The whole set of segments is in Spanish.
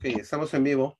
Ok, estamos en vivo.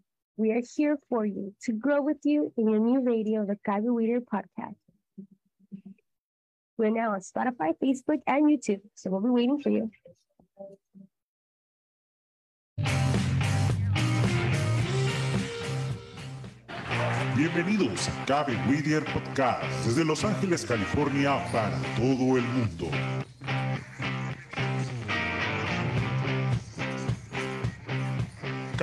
We are here for you to grow with you in your new radio, the Gaby Whittier podcast. We're now on Spotify, Facebook, and YouTube, so we'll be waiting for you. Bienvenidos a Cabe Whittier Podcast desde Los Ángeles, California para todo el mundo.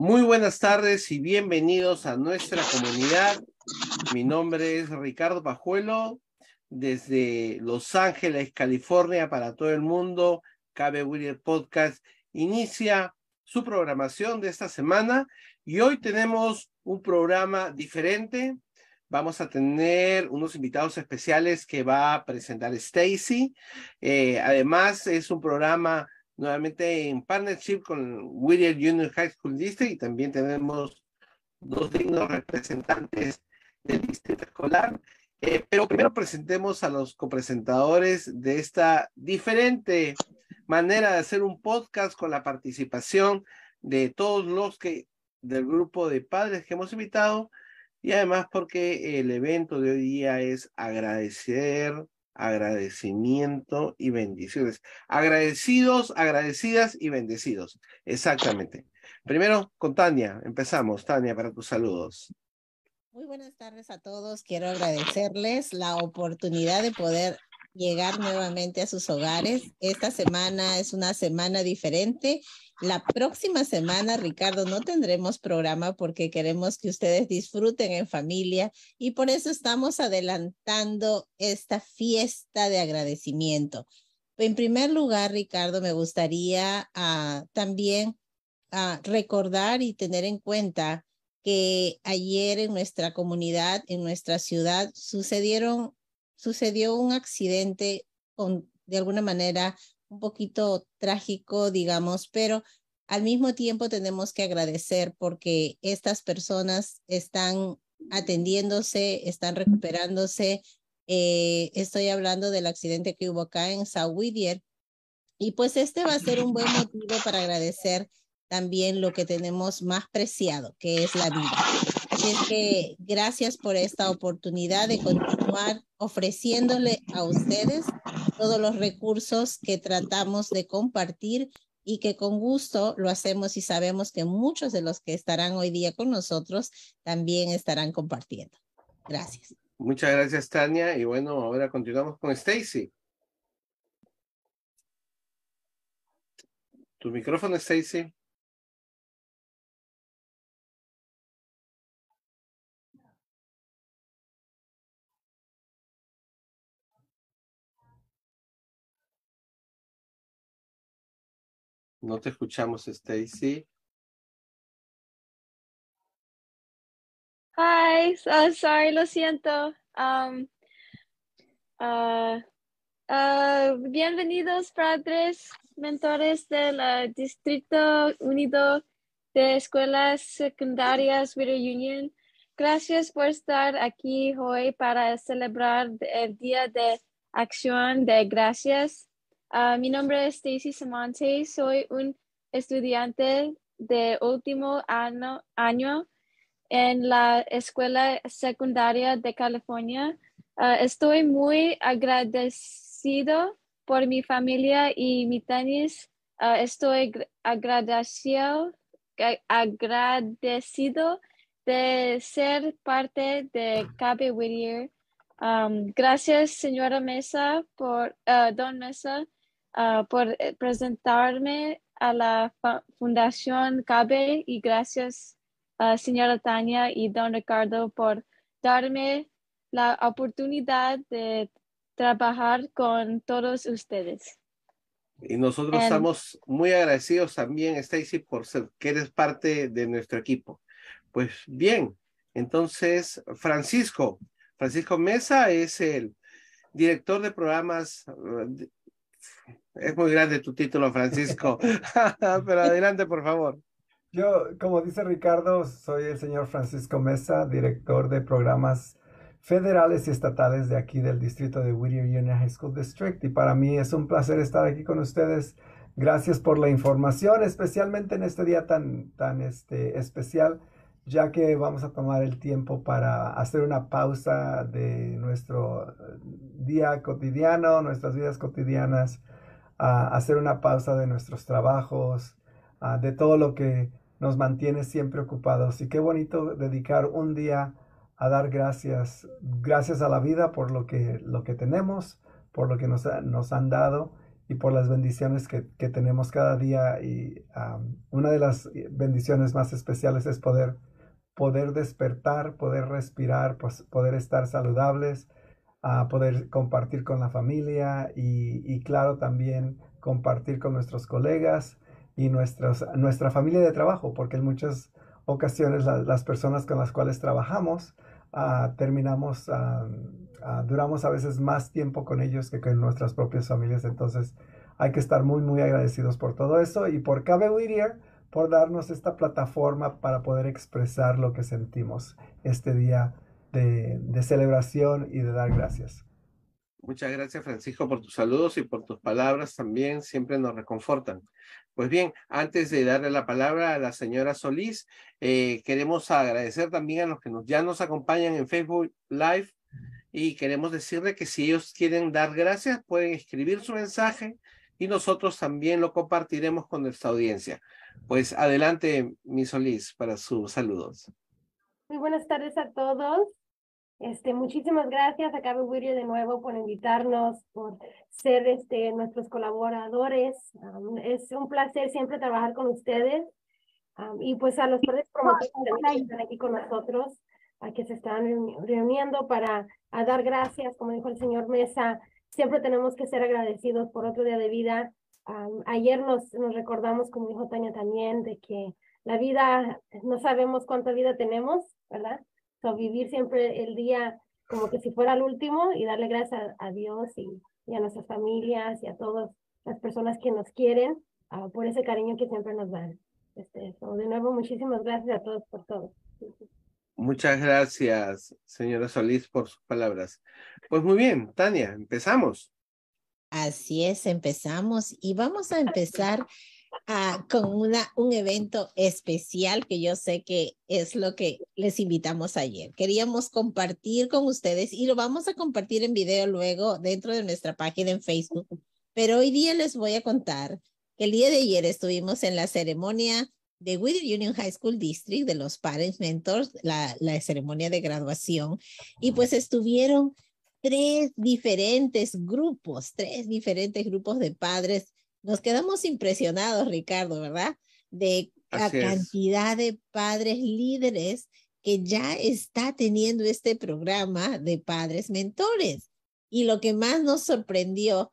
Muy buenas tardes y bienvenidos a nuestra comunidad. Mi nombre es Ricardo Pajuelo, desde Los Ángeles, California, para todo el mundo. Cabe Whittier Podcast inicia su programación de esta semana y hoy tenemos un programa diferente. Vamos a tener unos invitados especiales que va a presentar Stacy. Eh, además, es un programa nuevamente en partnership con Whittier Junior High School District y también tenemos dos dignos representantes del distrito escolar. Eh, pero primero presentemos a los copresentadores de esta diferente manera de hacer un podcast con la participación de todos los que del grupo de padres que hemos invitado y además porque el evento de hoy día es agradecer agradecimiento y bendiciones. Agradecidos, agradecidas y bendecidos. Exactamente. Primero con Tania. Empezamos, Tania, para tus saludos. Muy buenas tardes a todos. Quiero agradecerles la oportunidad de poder llegar nuevamente a sus hogares. Esta semana es una semana diferente La próxima semana, Ricardo, no tendremos programa porque queremos que ustedes disfruten en familia y por eso estamos adelantando esta fiesta de agradecimiento. En primer lugar, Ricardo, me gustaría uh, también uh, recordar y tener en cuenta que ayer en nuestra comunidad, en nuestra ciudad, sucedieron, sucedió un accidente con, de alguna manera un poquito trágico, digamos, pero al mismo tiempo tenemos que agradecer porque estas personas están atendiéndose, están recuperándose. Eh, estoy hablando del accidente que hubo acá en Whittier. Y pues este va a ser un buen motivo para agradecer también lo que tenemos más preciado, que es la vida. Así es que gracias por esta oportunidad de continuar ofreciéndole a ustedes todos los recursos que tratamos de compartir y que con gusto lo hacemos y sabemos que muchos de los que estarán hoy día con nosotros también estarán compartiendo. Gracias. Muchas gracias, Tania. Y bueno, ahora continuamos con Stacy. Tu micrófono, Stacy. No te escuchamos, Stacy. Hi, uh, sorry, lo siento. Um, uh, uh, bienvenidos, padres, mentores del Distrito Unido de Escuelas Secundarias Whittier Union. Gracias por estar aquí hoy para celebrar el Día de Acción de Gracias. Uh, mi nombre es Stacy Samonte, soy un estudiante de último año, en la Escuela Secundaria de California. Uh, estoy muy agradecido por mi familia y mi tenis. Uh, estoy agradecido, agradecido de ser parte de Cabe Whittier. Gracias, señora Mesa, por, Don Mesa, Ah, por eh, presentarme a la Fundación CABE y gracias a señora Tania y don Ricardo por darme la oportunidad de trabajar con todos ustedes. Y nosotros estamos muy agradecidos también, Stacy, por ser que eres parte de nuestro equipo. Pues bien, entonces, Francisco, Francisco Mesa es el director de programas es muy grande tu título, Francisco. Pero adelante, por favor. Yo, como dice Ricardo, soy el señor Francisco Mesa, director de programas federales y estatales de aquí del distrito de Whittier Union High School District. Y para mí es un placer estar aquí con ustedes. Gracias por la información, especialmente en este día tan, tan este, especial, ya que vamos a tomar el tiempo para hacer una pausa de nuestro día cotidiano, nuestras vidas cotidianas a hacer una pausa de nuestros trabajos, de todo lo que nos mantiene siempre ocupados. Y qué bonito dedicar un día a dar gracias, gracias a la vida por lo que, lo que tenemos, por lo que nos, nos han dado y por las bendiciones que, que tenemos cada día. Y una de las bendiciones más especiales es poder, poder despertar, poder respirar, pues, poder estar saludables, a poder compartir con la familia y, claro también compartir con nuestros colegas y nuestros, nuestra familia de trabajo, porque en muchas ocasiones las personas con las cuales trabajamos ah, terminamos, ah, ah, duramos a veces más tiempo con ellos que con nuestras propias familias, entonces hay que estar muy, muy agradecidos por todo eso y por Cabe Whittier por darnos esta plataforma para poder expresar lo que sentimos este día de, celebración y de dar gracias. Muchas gracias, Francisco, por tus saludos y por tus palabras también, siempre nos reconfortan. Pues bien, antes de darle la palabra a la señora Solís, eh, queremos agradecer también a los que nos, ya nos acompañan en Facebook Live y queremos decirle que si ellos quieren dar gracias, pueden escribir su mensaje y nosotros también lo compartiremos con nuestra audiencia. Pues adelante, mi Solís, para sus saludos. Muy buenas tardes a todos. Este, muchísimas gracias a Cabe Whittier de nuevo por invitarnos, por ser este, nuestros colaboradores. es un placer siempre trabajar con ustedes. y pues a los promotores que están aquí con nosotros, a que se están reuniendo para a dar gracias, como dijo el señor Mesa, siempre tenemos que ser agradecidos por otro día de vida. ayer nos, nos recordamos, como dijo Tania también, de que la vida, no sabemos cuánta vida tenemos, ¿verdad? So, vivir siempre el día como que si fuera el último y darle gracias a, Dios y, a nuestras familias y a todas las personas que nos quieren ah, por ese cariño que siempre nos dan. Este, de nuevo, muchísimas gracias a todos por todo. Muchas gracias, señora Solís, por sus palabras. Pues muy bien, Tania, empezamos. Así es, empezamos y vamos a empezar con una, un evento especial que yo sé que es lo que les invitamos ayer. Queríamos compartir con ustedes y lo vamos a compartir en video luego dentro de nuestra página en Facebook. Pero hoy día les voy a contar que el día de ayer estuvimos en la ceremonia de Whittier Union High School District, de los Parents Mentors, la, la ceremonia de graduación, y pues estuvieron tres diferentes grupos, tres diferentes grupos de padres. Nos quedamos impresionados, Ricardo, ¿verdad? De la cantidad de padres líderes que ya está teniendo este programa de padres mentores. Y lo que más nos sorprendió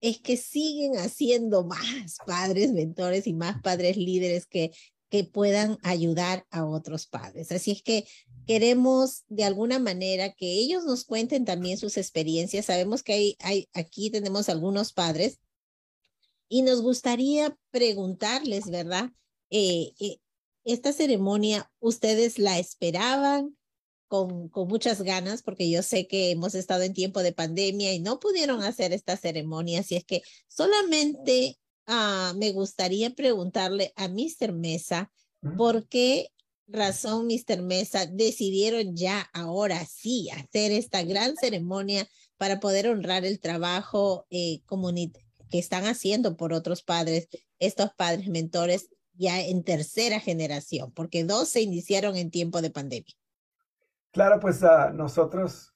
es que siguen haciendo más padres mentores y más padres líderes que, que puedan ayudar a otros padres. Así es que queremos de alguna manera que ellos nos cuenten también sus experiencias. Sabemos que hay, hay aquí tenemos algunos padres y nos gustaría preguntarles, ¿verdad? Eh, eh, esta ceremonia, ¿ustedes la esperaban? con, con muchas ganas, porque yo sé que hemos estado en tiempo de pandemia y no pudieron hacer esta ceremonia, así es que solamente uh, me gustaría preguntarle a Mr. Mesa, ¿por qué razón, Mr. Mesa, decidieron ya ahora sí hacer esta gran ceremonia para poder honrar el trabajo eh, que están haciendo por otros padres, estos padres mentores ya en tercera generación, porque dos se iniciaron en tiempo de pandemia? Claro, pues uh, nosotros,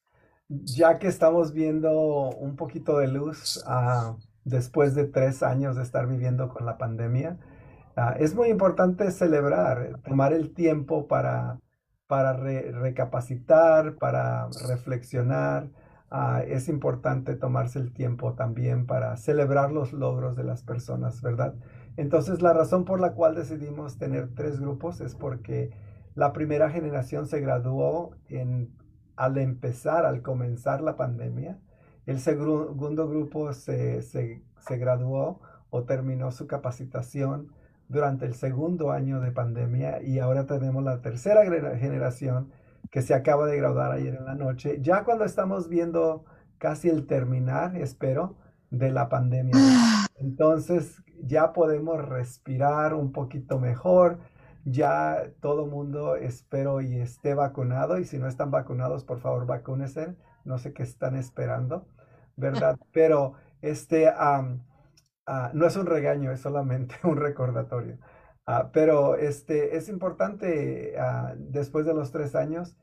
ya que estamos viendo un poquito de luz uh, después de tres años de estar viviendo con la pandemia, uh, es muy importante celebrar, tomar el tiempo para, para recapacitar, para reflexionar. Es importante tomarse el tiempo también para celebrar los logros de las personas, ¿verdad? Entonces, la razón por la cual decidimos tener tres grupos es porque la primera generación se graduó en, al empezar, al comenzar la pandemia. El segundo grupo se, se, se graduó o terminó su capacitación durante el segundo año de pandemia y ahora tenemos la tercera generación que se acaba de graduar ayer en la noche, ya cuando estamos viendo casi el terminar, espero, de la pandemia. Entonces ya podemos respirar un poquito mejor, ya todo mundo espero y esté vacunado y si no están vacunados, por favor, vacúnense. No sé qué están esperando, ¿verdad? Pero este ah, no es un regaño, es solamente un recordatorio. Ah, pero este es importante ah, después de los tres años,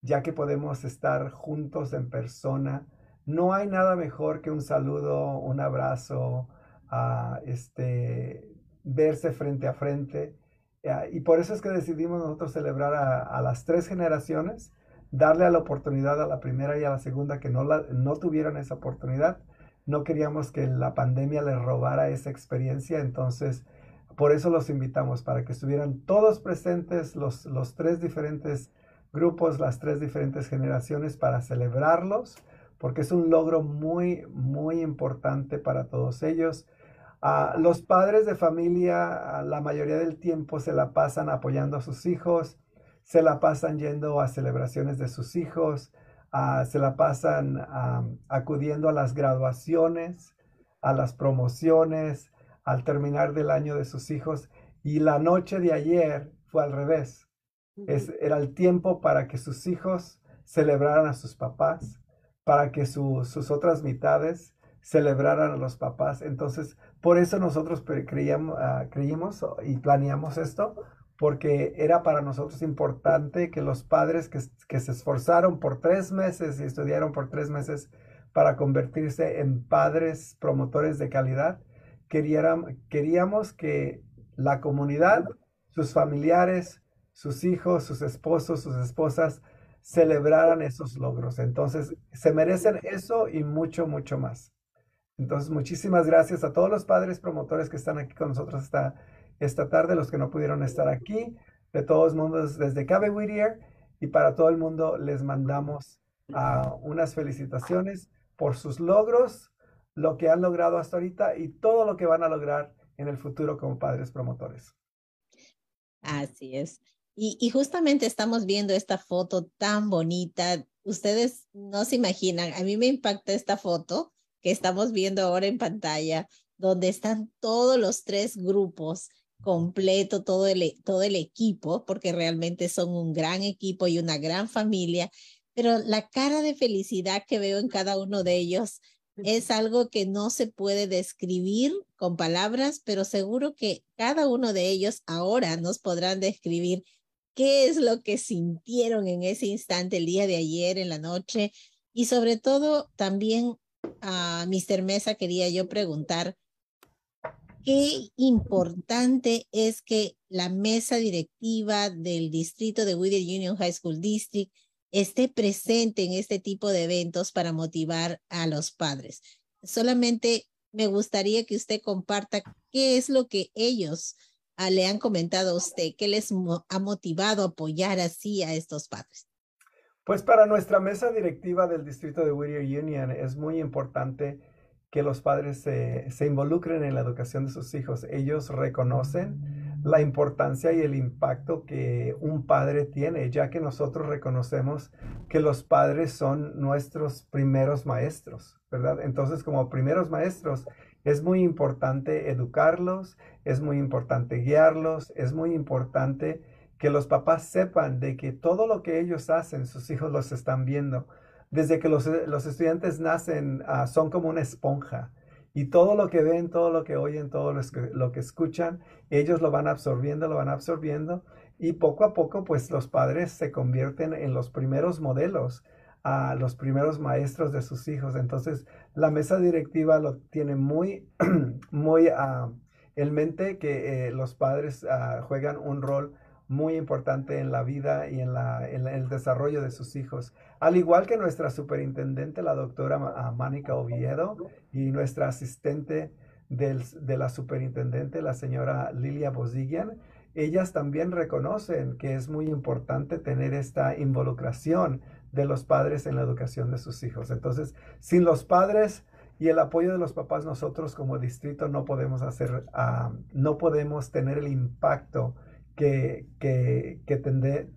ya que podemos estar juntos en persona. No hay nada mejor que un saludo, un abrazo, este, verse frente a frente y por eso es que decidimos nosotros celebrar a, las tres generaciones, darle a la oportunidad a la primera y a la segunda que no, la, no tuvieron esa oportunidad. No queríamos que la pandemia les robara esa experiencia, entonces por eso los invitamos, para que estuvieran todos presentes, los, los tres diferentes grupos, las tres diferentes generaciones, para celebrarlos, porque es un logro muy, muy importante para todos ellos. Los padres de familia la mayoría del tiempo se la pasan apoyando a sus hijos, se la pasan yendo a celebraciones de sus hijos, se la pasan acudiendo a las graduaciones, a las promociones, al terminar del año de sus hijos. Y la noche de ayer fue al revés. era el tiempo para que sus hijos celebraran a sus papás, para que sus otras mitades celebraran a los papás. Entonces, por eso nosotros creíamos, ah, creímos y planeamos esto, porque era para nosotros importante que los padres que, que se esforzaron por tres meses y estudiaron por tres meses para convertirse en padres promotores de calidad, queríamos que la comunidad, sus familiares, sus hijos, sus esposos, sus esposas, celebraran esos logros. Entonces, se merecen eso y mucho, mucho más. Entonces, muchísimas gracias a todos los padres promotores que están aquí con nosotros esta, esta tarde, los que no pudieron estar aquí, de todos mundos desde Cabe Whittier, y para todo el mundo les mandamos uh, unas felicitaciones por sus logros, lo que han logrado hasta ahorita y todo lo que van a lograr en el futuro como padres promotores. Así es. Y, justamente estamos viendo esta foto tan bonita. Ustedes no se imaginan, a mí me impacta esta foto que estamos viendo ahora en pantalla, donde están todos los tres grupos completo, todo el, todo el equipo, porque realmente son un gran equipo y una gran familia, pero la cara de felicidad que veo en cada uno de ellos es algo que no se puede describir con palabras, pero seguro que cada uno de ellos ahora nos podrán describir qué es lo que sintieron en ese instante el día de ayer, en la noche. Y sobre todo, también a Mr. Mesa quería yo preguntar, qué importante es que la mesa directiva del distrito de Whittier Union High School District esté presente en este tipo de eventos para motivar a los padres. Solamente me gustaría que usted comparta qué es lo que ellos Ah, le han comentado a usted? ¿Qué les ha motivado a apoyar así a estos padres? Pues para nuestra mesa directiva del distrito de Whittier Union es muy importante que los padres se, se, involucren en la educación de sus hijos. Ellos reconocen la importancia y el impacto que un padre tiene, ya que nosotros reconocemos que los padres son nuestros primeros maestros, ¿verdad? Entonces, como primeros maestros, es muy importante educarlos, es muy importante guiarlos, es muy importante que los papás sepan de que todo lo que ellos hacen, sus hijos los están viendo. Desde que los, estudiantes nacen, ah, son como una esponja. Y todo lo que ven, todo lo que oyen, todo lo que, lo que escuchan, ellos lo van absorbiendo, lo van absorbiendo. Y poco a poco, pues los padres se convierten en los primeros modelos a los primeros maestros de sus hijos. Entonces, la mesa directiva lo tiene muy, muy uh, en mente que eh, los padres ah, juegan un rol muy importante en la vida y en, la, en, el desarrollo de sus hijos. Al igual que nuestra superintendente, la doctora uh, Mónica Oviedo, y nuestra asistente de la superintendente, la señora Lilia Bozigian, ellas también reconocen que es muy importante tener esta involucración de los padres en la educación de sus hijos. Entonces, sin los padres y el apoyo de los papás, nosotros como distrito no podemos hacer, ah, no podemos tener el impacto que, que,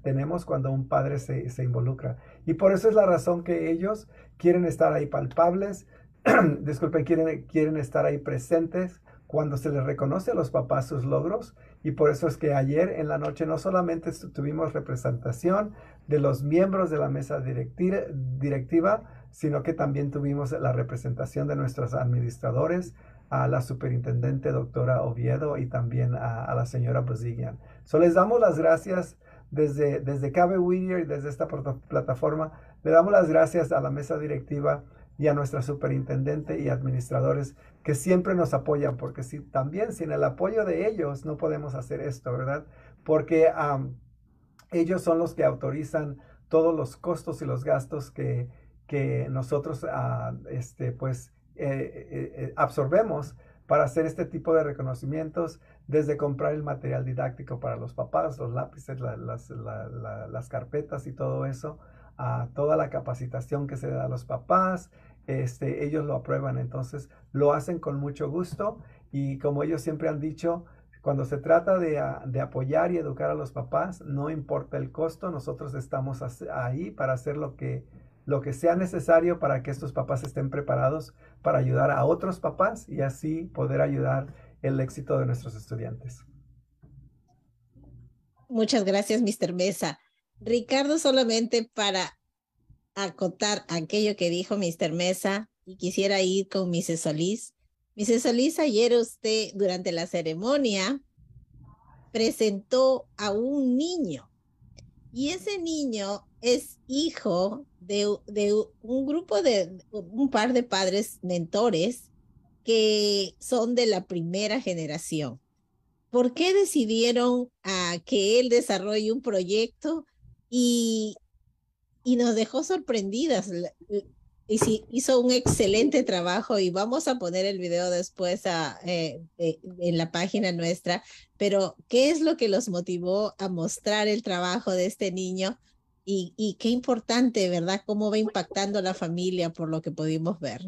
tenemos cuando un padre se, se, involucra. Y por eso es la razón que ellos quieren estar ahí palpables, disculpen, quieren, quieren estar ahí presentes cuando se les reconoce a los papás sus logros. Y por eso es que ayer en la noche no solamente tuvimos representación de los miembros de la mesa directiva, sino que también tuvimos la representación de nuestros administradores, a la superintendente doctora Oviedo y también a, la señora Bozillian. So les damos las gracias desde, desde Cabe Whittier desde esta plataforma. Le damos las gracias a la mesa directiva y a nuestra superintendente y administradores que siempre nos apoyan, porque si, también sin el apoyo de ellos no podemos hacer esto, ¿verdad? Porque ellos son los que autorizan todos los costos y los gastos que, que nosotros ah, este, pues, eh, eh, eh, absorbemos para hacer este tipo de reconocimientos, desde comprar el material didáctico para los papás, los lápices, las, las, carpetas y todo eso, a toda la capacitación que se da a los papás, este, ellos lo aprueban, entonces lo hacen con mucho gusto y como ellos siempre han dicho, cuando se trata de, de, apoyar y educar a los papás, no importa el costo, nosotros estamos ahí para hacer lo que, lo que sea necesario para que estos papás estén preparados para ayudar a otros papás y así poder ayudar el éxito de nuestros estudiantes. Muchas gracias, Mr. Mesa. Ricardo, solamente para acotar aquello que dijo Mr. Mesa y quisiera ir con Mrs. Solís. Mrs. Solís, ayer usted durante la ceremonia presentó a un niño. Y ese niño es hijo de, un grupo de un par de padres mentores que son de la primera generación. ¿Por qué decidieron que él desarrolle un proyecto y, y nos dejó sorprendidas? Y sí, hizo un excelente trabajo y vamos a poner el video después a, eh, en la página nuestra. Pero, ¿qué es lo que los motivó a mostrar el trabajo de este niño? Y, y qué importante, ¿verdad? Cómo va impactando la familia por lo que pudimos ver.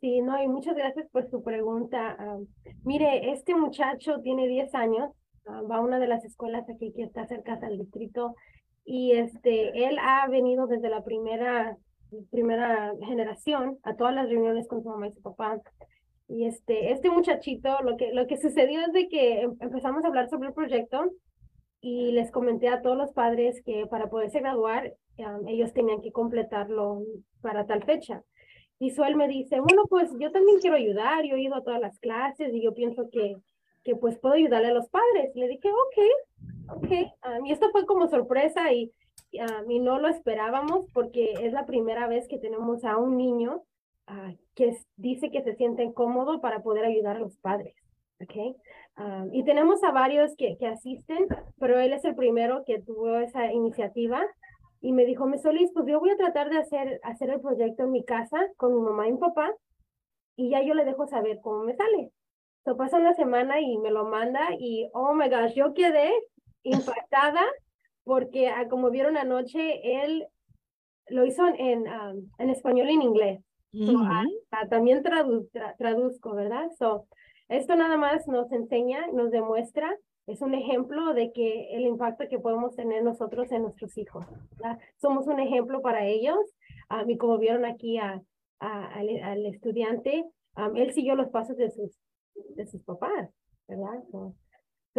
Sí, no, y muchas gracias por su pregunta. Ah, mire, este muchacho tiene 10 años, ah, va a una de las escuelas aquí que está cerca del distrito, y este, él ha venido desde la primera, primera generación a todas las reuniones con su mamá y su papá. Y este, este muchachito, lo que, lo que sucedió es de que em, empezamos a hablar sobre el proyecto y les comenté a todos los padres que para poderse graduar, ellos tenían que completarlo para tal fecha. Y Suel me dice, bueno, pues yo también quiero ayudar, yo he ido a todas las clases y yo pienso que, que pues puedo ayudarle a los padres. Le dije, ok, ok. y esto fue como sorpresa y a mí no lo esperábamos porque es la primera vez que tenemos a un niño uh, que dice que se siente incómodo para poder ayudar a los padres. Okay. y tenemos a varios que, que asisten, pero él es el primero que tuvo esa iniciativa y me dijo, me Solís, pues yo voy a tratar de hacer, hacer el proyecto en mi casa con mi mamá y mi papá y ya yo le dejo saber cómo me sale. So pasa una semana y me lo manda y, oh my gosh, yo quedé impactada porque ah, como vieron anoche, él lo hizo en, um, en español y en inglés. Ah, ah, también traduzco, ¿verdad? So, esto nada más nos enseña, nos demuestra es un ejemplo de que el impacto que podemos tener nosotros en nuestros hijos. Somos un ejemplo para ellos. y como vieron aquí a, al, estudiante, él siguió los pasos de sus, de sus papás, ¿verdad?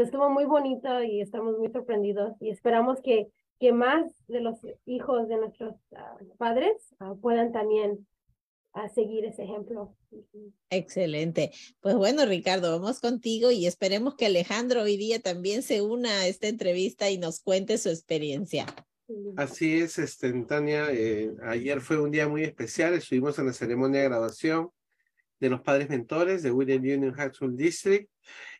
Estuvo muy bonito y estamos muy sorprendidos y esperamos que, que más de los hijos de nuestros ah, padres ah, puedan también a seguir ese ejemplo. Excelente. Pues bueno, Ricardo, vamos contigo y esperemos que Alejandro hoy día también se una a esta entrevista y nos cuente su experiencia. Así es, este, Tania. Eh, ayer fue un día muy especial. Estuvimos en la ceremonia de graduación de los padres mentores de William Union High School District.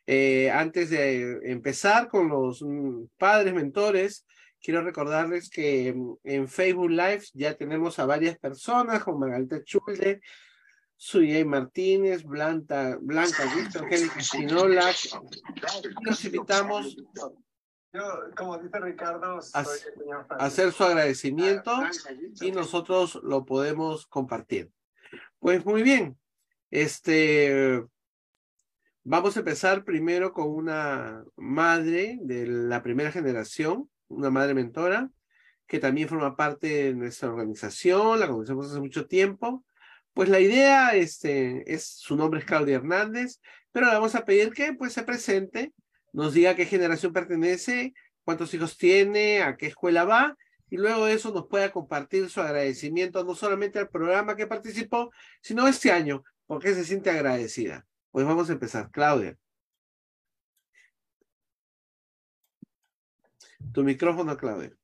Eh, antes de empezar con los mm, padres mentores, Quiero recordarles que mm, en Facebook Live ya tenemos a varias personas, como Margarita Chule, Suyay Martínez, Blanca, Blanca Víctor, Angélica Espinola. Los invitamos como dice Ricardo, a hacer su agradecimiento y nosotros lo podemos compartir. Pues muy bien, este, vamos a empezar primero con una madre de la primera generación, una madre mentora, que también forma parte de nuestra organización, la conocemos hace mucho tiempo. Pues la idea este, es, su nombre es Claudia Hernández, pero le vamos a pedir que pues se presente, nos diga qué generación pertenece, cuántos hijos tiene, a qué escuela va, y luego eso nos pueda compartir su agradecimiento no solamente al programa que participó, sino este año, porque se siente agradecida. Pues vamos a empezar. Claudia. Tu micrófono, Claudia.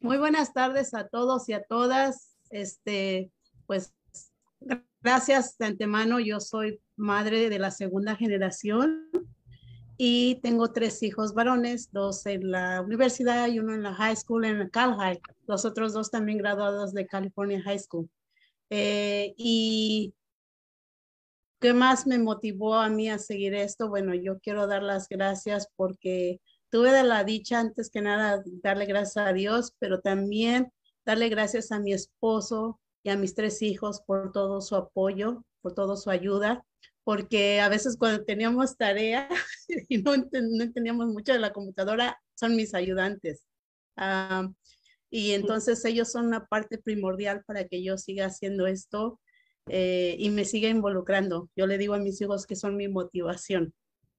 Muy buenas tardes a todos y a todas. Este, pues, gracias de antemano. Yo soy madre de la segunda generación y tengo tres hijos varones, dos en la universidad y uno en la high school, en Cal High. Los otros dos también graduados de California High School. Eh, y ¿Qué más me motivó a mí a seguir esto? Bueno, yo quiero dar las gracias porque tuve la dicha antes que nada darle gracias a Dios, pero también darle gracias a mi esposo y a mis tres hijos por todo su apoyo, por toda su ayuda, porque a veces cuando teníamos tarea y no, entendíamos mucho de la computadora, son mis ayudantes. Ah, y entonces ellos son una parte primordial para que yo siga haciendo esto eh, y me sigue involucrando. Yo le digo a mis hijos que son mi motivación,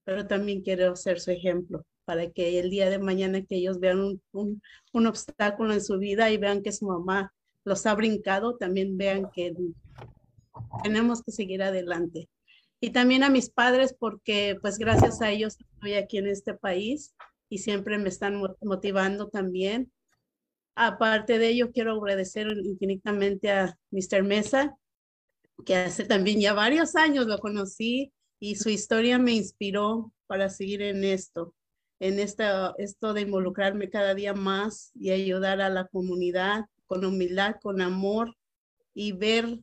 pero también quiero ser su ejemplo para que el día de mañana que ellos vean un, un, un obstáculo en su vida y vean que su mamá los ha brincado, también vean que tenemos que seguir adelante. y también a mis padres porque pues gracias a ellos estoy aquí en este país y siempre me están motivando también. Aparte de ello, quiero agradecer infinitamente a Mr. Mesa, que hace también ya varios años lo conocí y su historia me inspiró para seguir en esto, en esta, esto de involucrarme cada día más y ayudar a la comunidad con humildad, con amor y ver,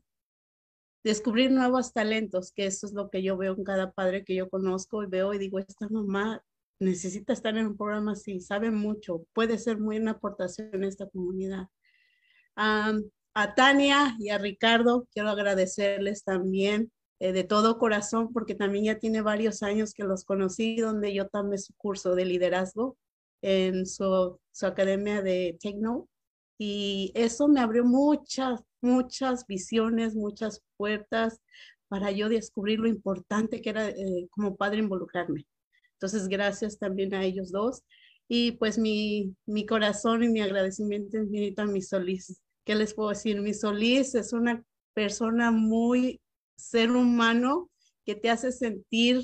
descubrir nuevos talentos, que eso es lo que yo veo en cada padre que yo conozco y veo y digo, esta mamá necesita estar en un programa así, sabe mucho, puede ser muy una aportación en esta comunidad. a Tania y a Ricardo, quiero agradecerles también eh, de todo corazón, porque también ya tiene varios años que los conocí, donde yo tomé su curso de liderazgo en su, su academia de Tecno. Y eso me abrió muchas, muchas visiones, muchas puertas para yo descubrir lo importante que era eh, como padre involucrarme. Entonces, gracias también a ellos dos. Y pues mi, mi corazón y mi agradecimiento infinito a mi Solís. ¿Qué les puedo decir? Mi Solís es una persona muy ser humano que te hace sentir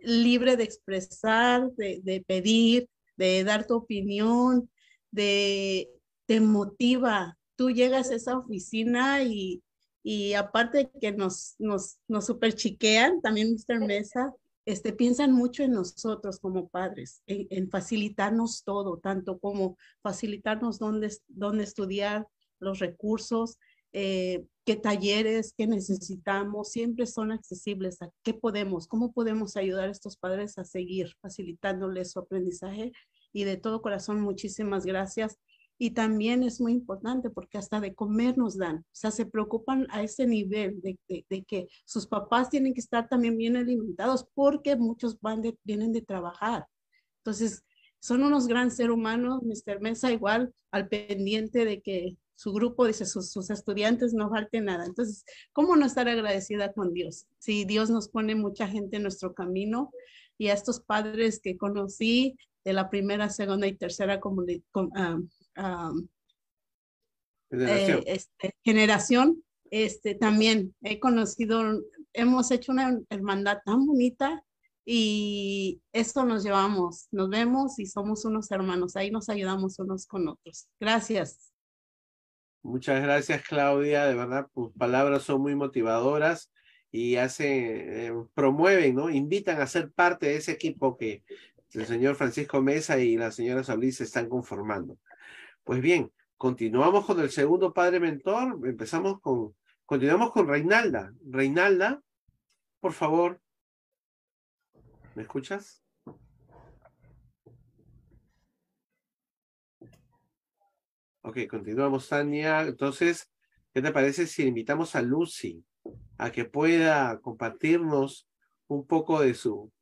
libre de expresar, de, de pedir, de dar tu opinión, de te motiva. Tú llegas a esa oficina y, y aparte que nos, nos, nos super chiquean, también Mr. Mesa, este, piensan mucho en nosotros como padres, en, facilitarnos todo, tanto como facilitarnos dónde, dónde estudiar, los recursos, eh, qué talleres, qué necesitamos, siempre son accesibles a qué podemos, cómo podemos ayudar a estos padres a seguir facilitándoles su aprendizaje. Y de todo corazón, muchísimas gracias. Y también es muy importante porque hasta de comer nos dan, o sea, se preocupan a ese nivel de, de, que sus papás tienen que estar también bien alimentados porque muchos van de, vienen de trabajar. Entonces, son unos gran seres humanos, Mr. Mesa igual al pendiente de que su grupo, dice, sus, sus, estudiantes no falte nada. Entonces, ¿cómo no estar agradecida con Dios? Si Dios nos pone mucha gente en nuestro camino y a estos padres que conocí de la primera, segunda y tercera generación. Eh, este, generación, este, también he conocido, hemos hecho una hermandad tan bonita y esto nos llevamos, nos vemos y somos unos hermanos, ahí nos ayudamos unos con otros. Gracias. Muchas gracias, Claudia. De verdad, tus palabras son muy motivadoras y hacen, eh, promueven, ¿no? Invitan a ser parte de ese equipo que el señor Francisco Mesa y la señora Solís están conformando. Pues bien, continuamos con el segundo padre mentor. Empezamos con, continuamos con Reinalda. Reinalda, por favor. ¿Me escuchas? Ok, continuamos, Tania. Entonces, ¿qué te parece si invitamos a Lucy a que pueda compartirnos un poco de su...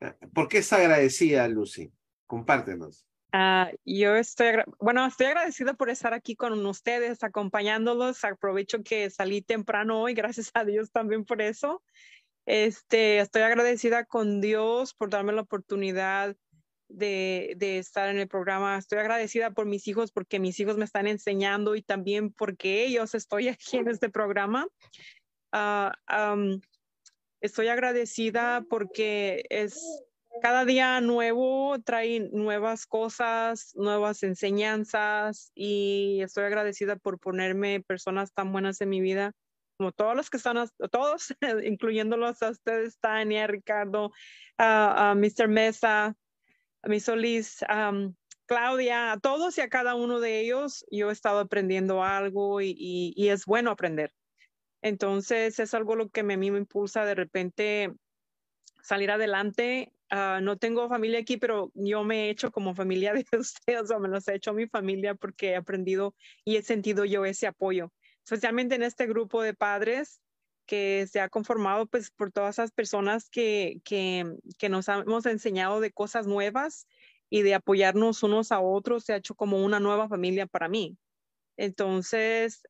Eh, ¿Por qué está agradecida, Lucy? Compártenos. Uh, yo estoy, bueno, estoy agradecida por estar aquí con ustedes, acompañándolos. Aprovecho que salí temprano hoy, gracias a Dios también por eso. Este, estoy agradecida con Dios por darme la oportunidad de, de, estar en el programa. Estoy agradecida por mis hijos porque mis hijos me están enseñando y también porque ellos estoy aquí en este programa. Uh, um, estoy agradecida porque es cada día nuevo, trae nuevas cosas, nuevas enseñanzas y estoy agradecida por ponerme personas tan buenas en mi vida como todos los que están, todos, incluyéndolos a ustedes, Tania, Ricardo, a Mr. Mesa, a mi Solís, Claudia, a todos y a cada uno de ellos, yo he estado aprendiendo algo y, es bueno aprender. Entonces, es algo lo que a me impulsa de repente salir adelante. Ah, no tengo familia aquí, pero yo me he hecho como familia de ustedes, o me los he hecho mi familia porque he aprendido y he sentido yo ese apoyo, especialmente en este grupo de padres que se ha conformado pues por todas esas personas que, que, que nos hemos enseñado de cosas nuevas y de apoyarnos unos a otros, se ha hecho como una nueva familia para mí. Entonces,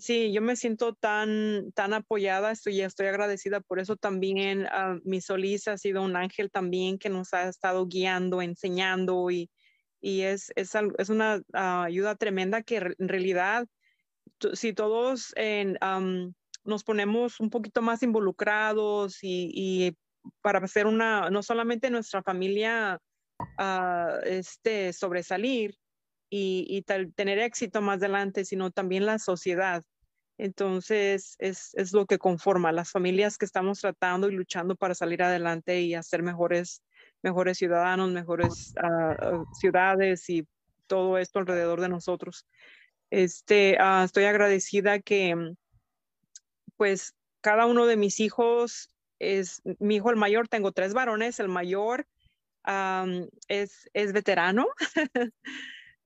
sí, yo me siento tan, tan apoyada, estoy, estoy agradecida por eso también. Uh, mi Solís ha sido un ángel también que nos ha estado guiando, enseñando y, y es, es, es una ah, ayuda tremenda que en realidad si todos nos ponemos un poquito más involucrados y, para hacer una, no solamente nuestra familia uh, este, sobresalir y, y tener éxito más adelante, sino también la sociedad. Entonces, es, es, lo que conforma las familias que estamos tratando y luchando para salir adelante y hacer mejores, mejores ciudadanos, mejores uh, ciudades y todo esto alrededor de nosotros. Este, uh, estoy agradecida que, pues, cada uno de mis hijos es, mi hijo el mayor, tengo tres varones, el mayor um, es, es veterano.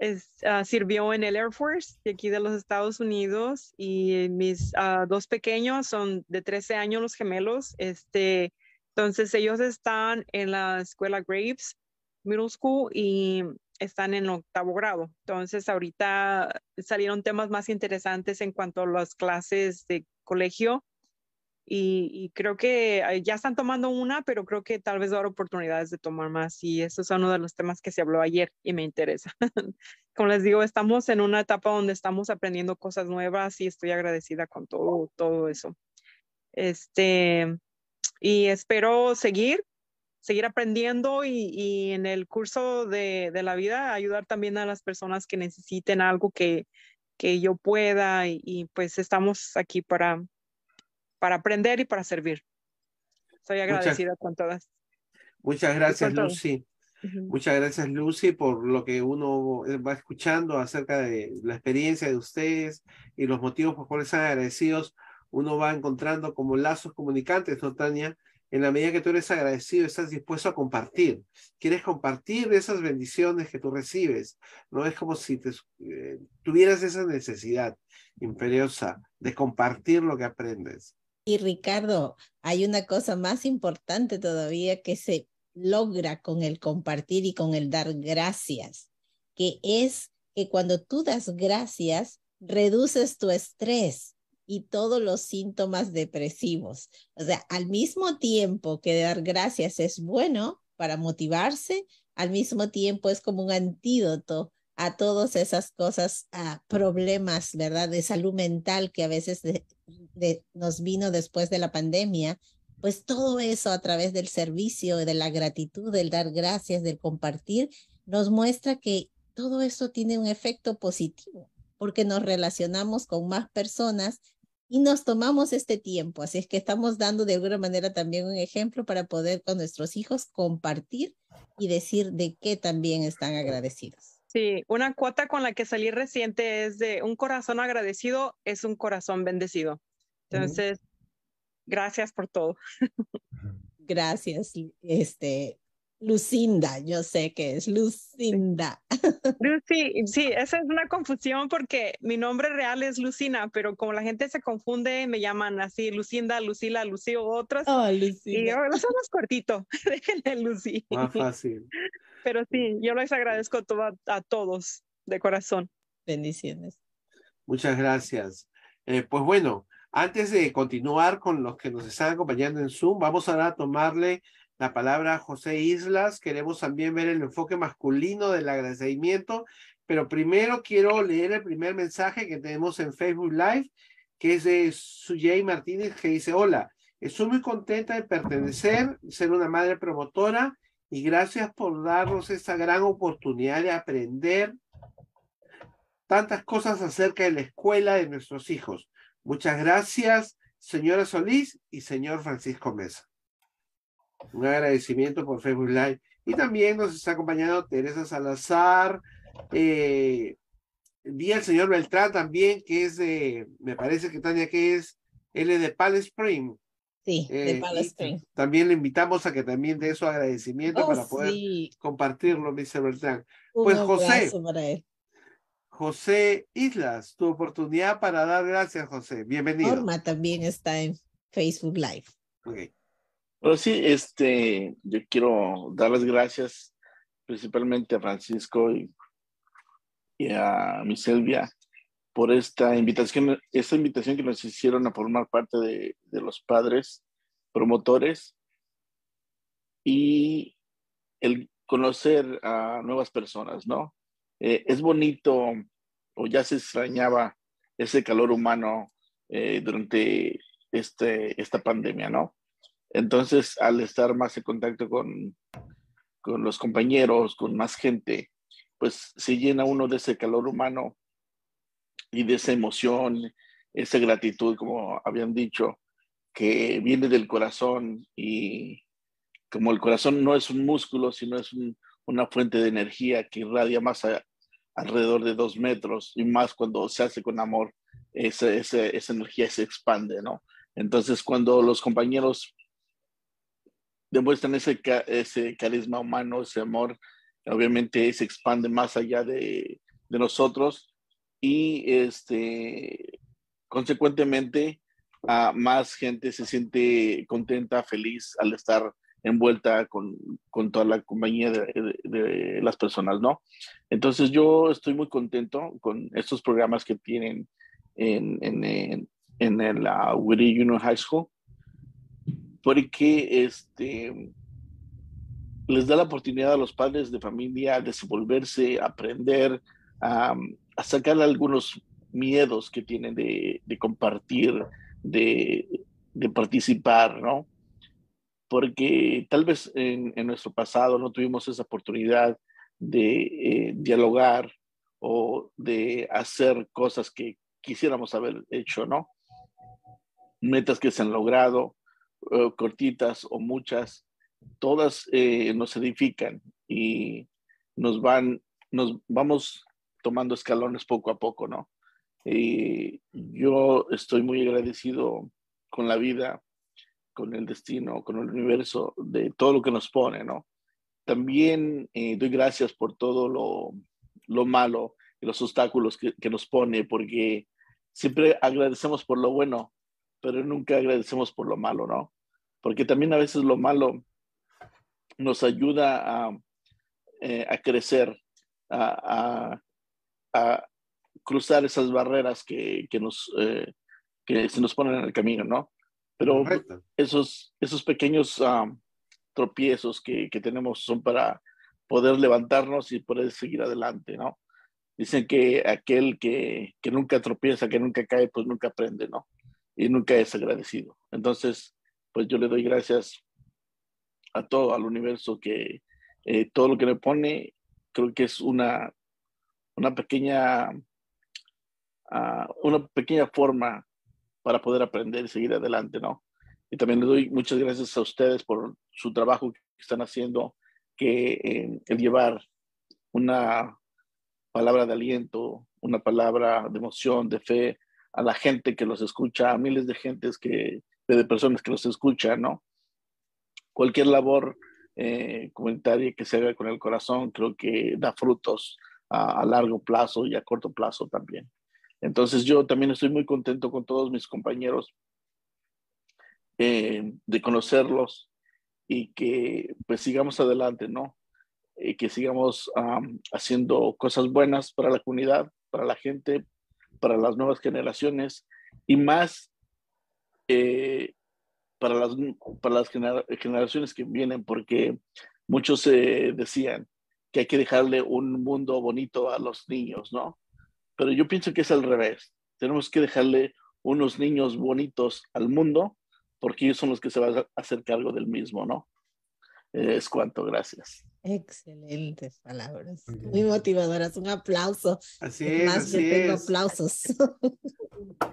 Uh, sirvió en el Air Force de aquí de los Estados Unidos y mis uh, dos pequeños son de 13 años los gemelos. Este, entonces ellos están en la escuela Graves Middle School y están en octavo grado. Entonces, ahorita salieron temas más interesantes en cuanto a las clases de colegio y, creo que ya están tomando una, pero creo que tal vez va a haber oportunidades de tomar más y eso es uno de los temas que se habló ayer y me interesa. Como les digo, estamos en una etapa donde estamos aprendiendo cosas nuevas y estoy agradecida con todo, todo eso. Este, y espero seguir seguir aprendiendo y, en el curso de, la vida ayudar también a las personas que necesiten algo que, yo pueda y, pues estamos aquí para, para aprender y para servir. Soy agradecida con todas. Muchas gracias, Lucy. Muchas gracias, Lucy, por lo que uno va escuchando acerca de la experiencia de ustedes y los motivos por los cuales están agradecidos. Uno va encontrando como lazos comunicantes, ¿no, Tania? en la medida que tú eres agradecido, estás dispuesto a compartir. Quieres compartir esas bendiciones que tú recibes. No es como si te, eh, tuvieras esa necesidad imperiosa de compartir lo que aprendes. Y Ricardo, hay una cosa más importante todavía que se logra con el compartir y con el dar gracias, que es que cuando tú das gracias, reduces tu estrés y todos los síntomas depresivos. O sea, al mismo tiempo que dar gracias es bueno para motivarse, al mismo tiempo es como un antídoto a todas esas cosas, a problemas, ¿verdad? De salud mental que a veces nos vino después de la pandemia. Pues todo eso a través del servicio, de la gratitud, del dar gracias, del compartir, nos muestra que todo eso tiene un efecto positivo porque nos relacionamos con más personas y nos tomamos este tiempo. Así es que estamos dando de alguna manera también un ejemplo para poder con nuestros hijos compartir y decir de qué también están agradecidos. Sí, una cuota con la que salí reciente es de un corazón agradecido es un corazón bendecido. Entonces, gracias por todo. Gracias, este, Lucinda, yo sé que es Lucinda. Lucy, sí, esa es una confusión porque mi nombre real es Lucina, pero como la gente se confunde, me llaman así, Lucinda, Lucila, Lucy o otras. Oh, Lucina. Y ahora somos cortito, déjenle Lucy. Más fácil. Pero sí, yo les agradezco a, todos de corazón. Bendiciones. Muchas gracias. Eh, pues bueno, antes de continuar con los que nos están acompañando en Zoom, vamos ahora a tomarle la palabra José Islas. Queremos también ver el enfoque masculino del agradecimiento, pero primero quiero leer el primer mensaje que tenemos en Facebook Live, que es de Suyey Martínez, que dice, hola, estoy muy contenta de pertenecer, ser una madre promotora y gracias por darnos esta gran oportunidad de aprender tantas cosas acerca de la escuela de nuestros hijos. Muchas gracias, señora Solís y señor Francisco Mesa. Un agradecimiento por Facebook Live. Y también nos está acompañando Teresa Salazar, eh, vi al señor Beltrán también, que es de, me parece que Tania, que es L de Pal Spring. Sí, de eh, Pal Spring. También le invitamos a que también dé su agradecimiento oh, para poder compartirlo, Mr. Beltrán. pues José, José Islas, tu oportunidad para dar gracias, José. Bienvenido. Norma también está en Facebook Live. Okay. Bueno, sí, este, yo quiero dar las gracias principalmente a Francisco y, a mi Selvia por esta invitación, esta invitación que nos hicieron a formar parte de, los padres promotores y el conocer a nuevas personas, ¿no? Eh, es bonito, o ya se extrañaba ese calor humano eh, durante este, esta pandemia, ¿no? Entonces, al estar más en contacto con, con los compañeros, con más gente, pues se llena uno de ese calor humano y de esa emoción, esa gratitud, como habían dicho, que viene del corazón y como el corazón no es un músculo, sino es una fuente de energía que irradia más alrededor de dos metros y más cuando se hace con amor, esa, esa, esa energía se expande, ¿no? Entonces, cuando los compañeros demuestran ese, ese carisma humano, ese amor, obviamente se expande más allá de, de nosotros y este, consecuentemente a más gente se siente contenta, feliz al estar envuelta con, con toda la compañía de, de, las personas, ¿no? Entonces yo estoy muy contento con estos programas que tienen en, en, en, en la Whittier Junior High School porque este, les da la oportunidad a los padres de familia a desenvolverse, aprender, a, sacar algunos miedos que tienen de, compartir, de, participar, ¿no? Porque tal vez en, en, nuestro pasado no tuvimos esa oportunidad de eh, dialogar o de hacer cosas que quisiéramos haber hecho, ¿no? Metas que se han logrado, cortitas o muchas, todas eh, nos edifican y nos van, nos vamos tomando escalones poco a poco, ¿no? Yo estoy muy agradecido con la vida, con el destino, con el universo, de todo lo que nos pone, ¿no? También eh, doy gracias por todo lo, lo malo y los obstáculos que, que, nos pone, porque siempre agradecemos por lo bueno, pero nunca agradecemos por lo malo, ¿no? Porque también a veces lo malo nos ayuda a, eh, a crecer, a, a, a, cruzar esas barreras que, que nos, eh, que se nos ponen en el camino, ¿no? Pero esos, esos pequeños um, tropiezos que, que tenemos son para poder levantarnos y poder seguir adelante, ¿no? Dicen que aquel que, que, nunca tropieza, que nunca cae, pues nunca aprende, ¿no? Y nunca es agradecido. Entonces, pues yo le doy gracias a todo, al universo, que eh, todo lo que me pone, creo que es una, una pequeña, uh, una pequeña forma para poder aprender y seguir adelante, ¿no? Y también le doy muchas gracias a ustedes por su trabajo que están haciendo, que eh, el llevar una palabra de aliento, una palabra de emoción, de fe a la gente que los escucha, a miles de gentes que de personas que los escuchan, ¿no? Cualquier labor eh, que se haga con el corazón creo que da frutos a, largo plazo y a corto plazo también. Entonces yo también estoy muy contento con todos mis compañeros eh, de conocerlos y que pues sigamos adelante, ¿no? Y que sigamos haciendo cosas buenas para la comunidad, para la gente, para las nuevas generaciones y más eh, para, las, para las generaciones que vienen, porque muchos eh, decían que hay que dejarle un mundo bonito a los niños, ¿no? Pero yo pienso que es al revés. Tenemos que dejarle unos niños bonitos al mundo, porque ellos son los que se van a hacer cargo del mismo, ¿no? Es cuanto, gracias. Excelentes palabras, muy motivadoras. Un aplauso. Así es. Más así que tengo es. aplausos.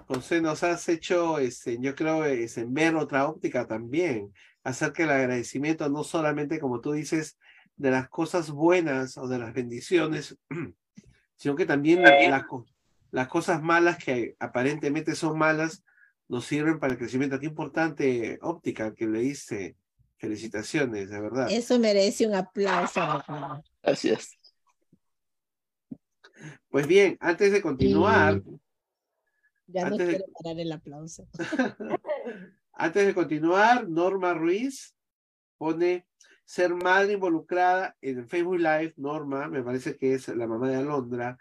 José, nos has hecho, este, yo creo, es, en ver otra óptica también, acerca del agradecimiento, no solamente, como tú dices, de las cosas buenas o de las bendiciones, sino que también las, las cosas malas que aparentemente son malas nos sirven para el crecimiento. Qué importante óptica que le diste. Felicitaciones, de verdad. Eso merece un aplauso. Gracias. Pues bien, antes de continuar. Ya no quiero de, parar el aplauso. antes de continuar, Norma Ruiz pone ser madre involucrada en Facebook Live. Norma, me parece que es la mamá de Alondra.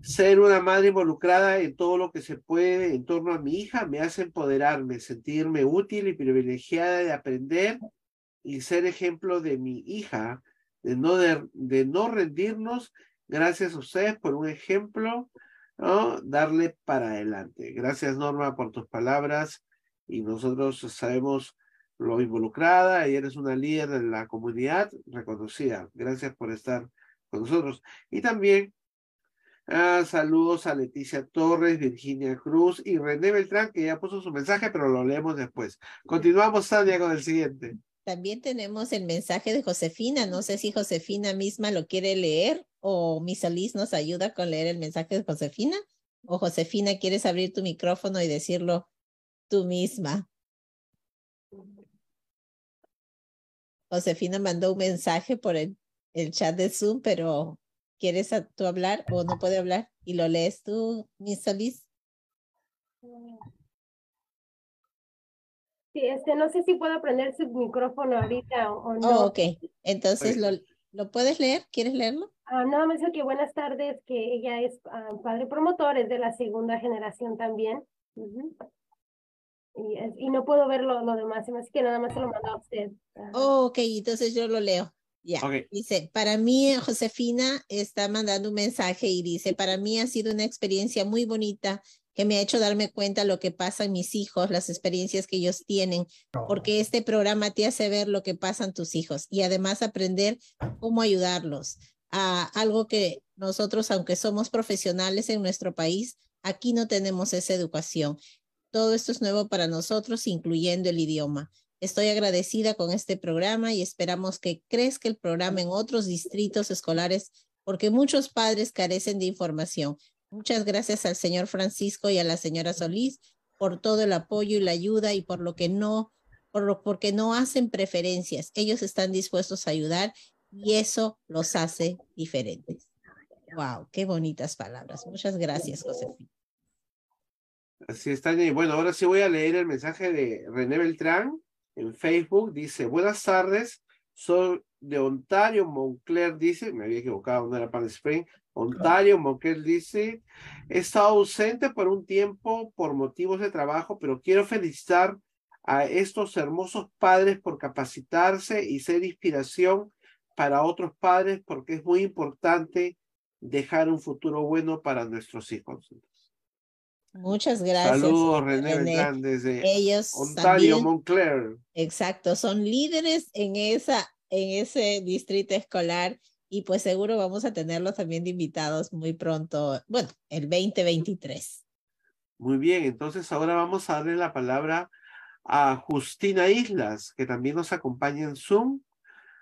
Ser una madre involucrada en todo lo que se puede en torno a mi hija me hace empoderarme, sentirme útil y privilegiada de aprender y ser ejemplo de mi hija, de no, de, de no rendirnos. Gracias a ustedes por un ejemplo darle para adelante. Gracias Norma por tus palabras y nosotros sabemos lo involucrada y eres una líder de la comunidad reconocida. Gracias por estar con nosotros. Y también ah, saludos a Leticia Torres, Virginia Cruz y René Beltrán, que ya puso su mensaje, pero lo leemos después. Continuamos, Tania, con el siguiente. También tenemos el mensaje de Josefina. No sé si Josefina misma lo quiere leer o Miss Alice nos ayuda con leer el mensaje de Josefina. O Josefina, ¿quieres abrir tu micrófono y decirlo tú misma? Josefina mandó un mensaje por el, el chat de Zoom, pero ¿quieres tú hablar o no puede hablar? ¿Y lo lees tú, Miss Alice? Sí, este, no sé si puedo aprender su micrófono ahorita o, no. Oh, ok, entonces lo, lo puedes leer, ¿quieres leerlo? Ah, nada más que buenas tardes, que ella es ah, padre promotor, es de la segunda generación también. y, y, no puedo ver lo, lo demás, así que nada más se lo mando a usted. Oh, ok, entonces yo lo leo. Ya, dice, para mí, Josefina está mandando un mensaje y dice, para mí ha sido una experiencia muy bonita que me ha hecho darme cuenta lo que pasa en mis hijos, las experiencias que ellos tienen, porque este programa te hace ver lo que pasan tus hijos y además aprender cómo ayudarlos a algo que nosotros, aunque somos profesionales en nuestro país, aquí no tenemos esa educación. Todo esto es nuevo para nosotros, incluyendo el idioma. Estoy agradecida con este programa y esperamos que crezca el programa en otros distritos escolares porque muchos padres carecen de información. Muchas gracias al señor Francisco y a la señora Solís por todo el apoyo y la ayuda y por lo que no, por lo, porque no hacen preferencias. Ellos están dispuestos a ayudar y eso los hace diferentes. Wow, qué bonitas palabras. Muchas gracias, Josefina. Así está. Y bueno, ahora sí voy a leer el mensaje de René Beltrán en Facebook. Dice, buenas tardes, soy de Ontario, Montclair, dice, me había equivocado, no era Palm Spring. Ontario, Montclair dice, he estado ausente por un tiempo por motivos de trabajo, pero quiero felicitar a estos hermosos padres por capacitarse y ser inspiración para otros padres porque es muy importante dejar un futuro bueno para nuestros hijos. Muchas gracias. Saludos, René, René. desde Ellos Ontario, Montclair. Exacto, son líderes en, esa, en ese distrito escolar y pues seguro vamos a tenerlos también de invitados muy pronto, bueno, el 2023. Muy bien, entonces ahora vamos a darle la palabra a Justina Islas, que también nos acompaña en Zoom.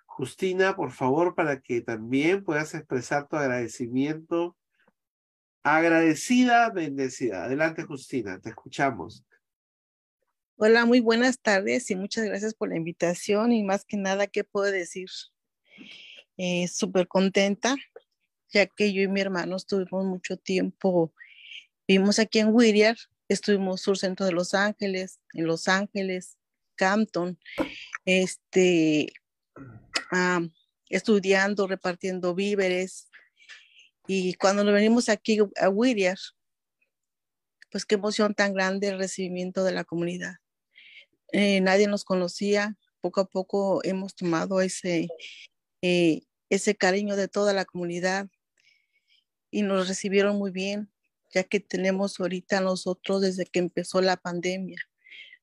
Justina, por favor, para que también puedas expresar tu agradecimiento. Agradecida, bendecida. Adelante, Justina, te escuchamos. Hola, muy buenas tardes y muchas gracias por la invitación y más que nada, ¿qué puedo decir? eh, súper contenta, ya que yo y mi hermano estuvimos mucho tiempo, vivimos aquí en Whittier, estuvimos sur centro de Los Ángeles, en Los Ángeles, Campton, este, estudiando, repartiendo víveres. Y cuando nos venimos aquí a Whittier, pues qué emoción tan grande el recibimiento de la comunidad. Eh, nadie nos conocía, poco a poco hemos tomado ese, eh, ese cariño de toda la comunidad y nos recibieron muy bien, ya que tenemos ahorita nosotros desde que empezó la pandemia,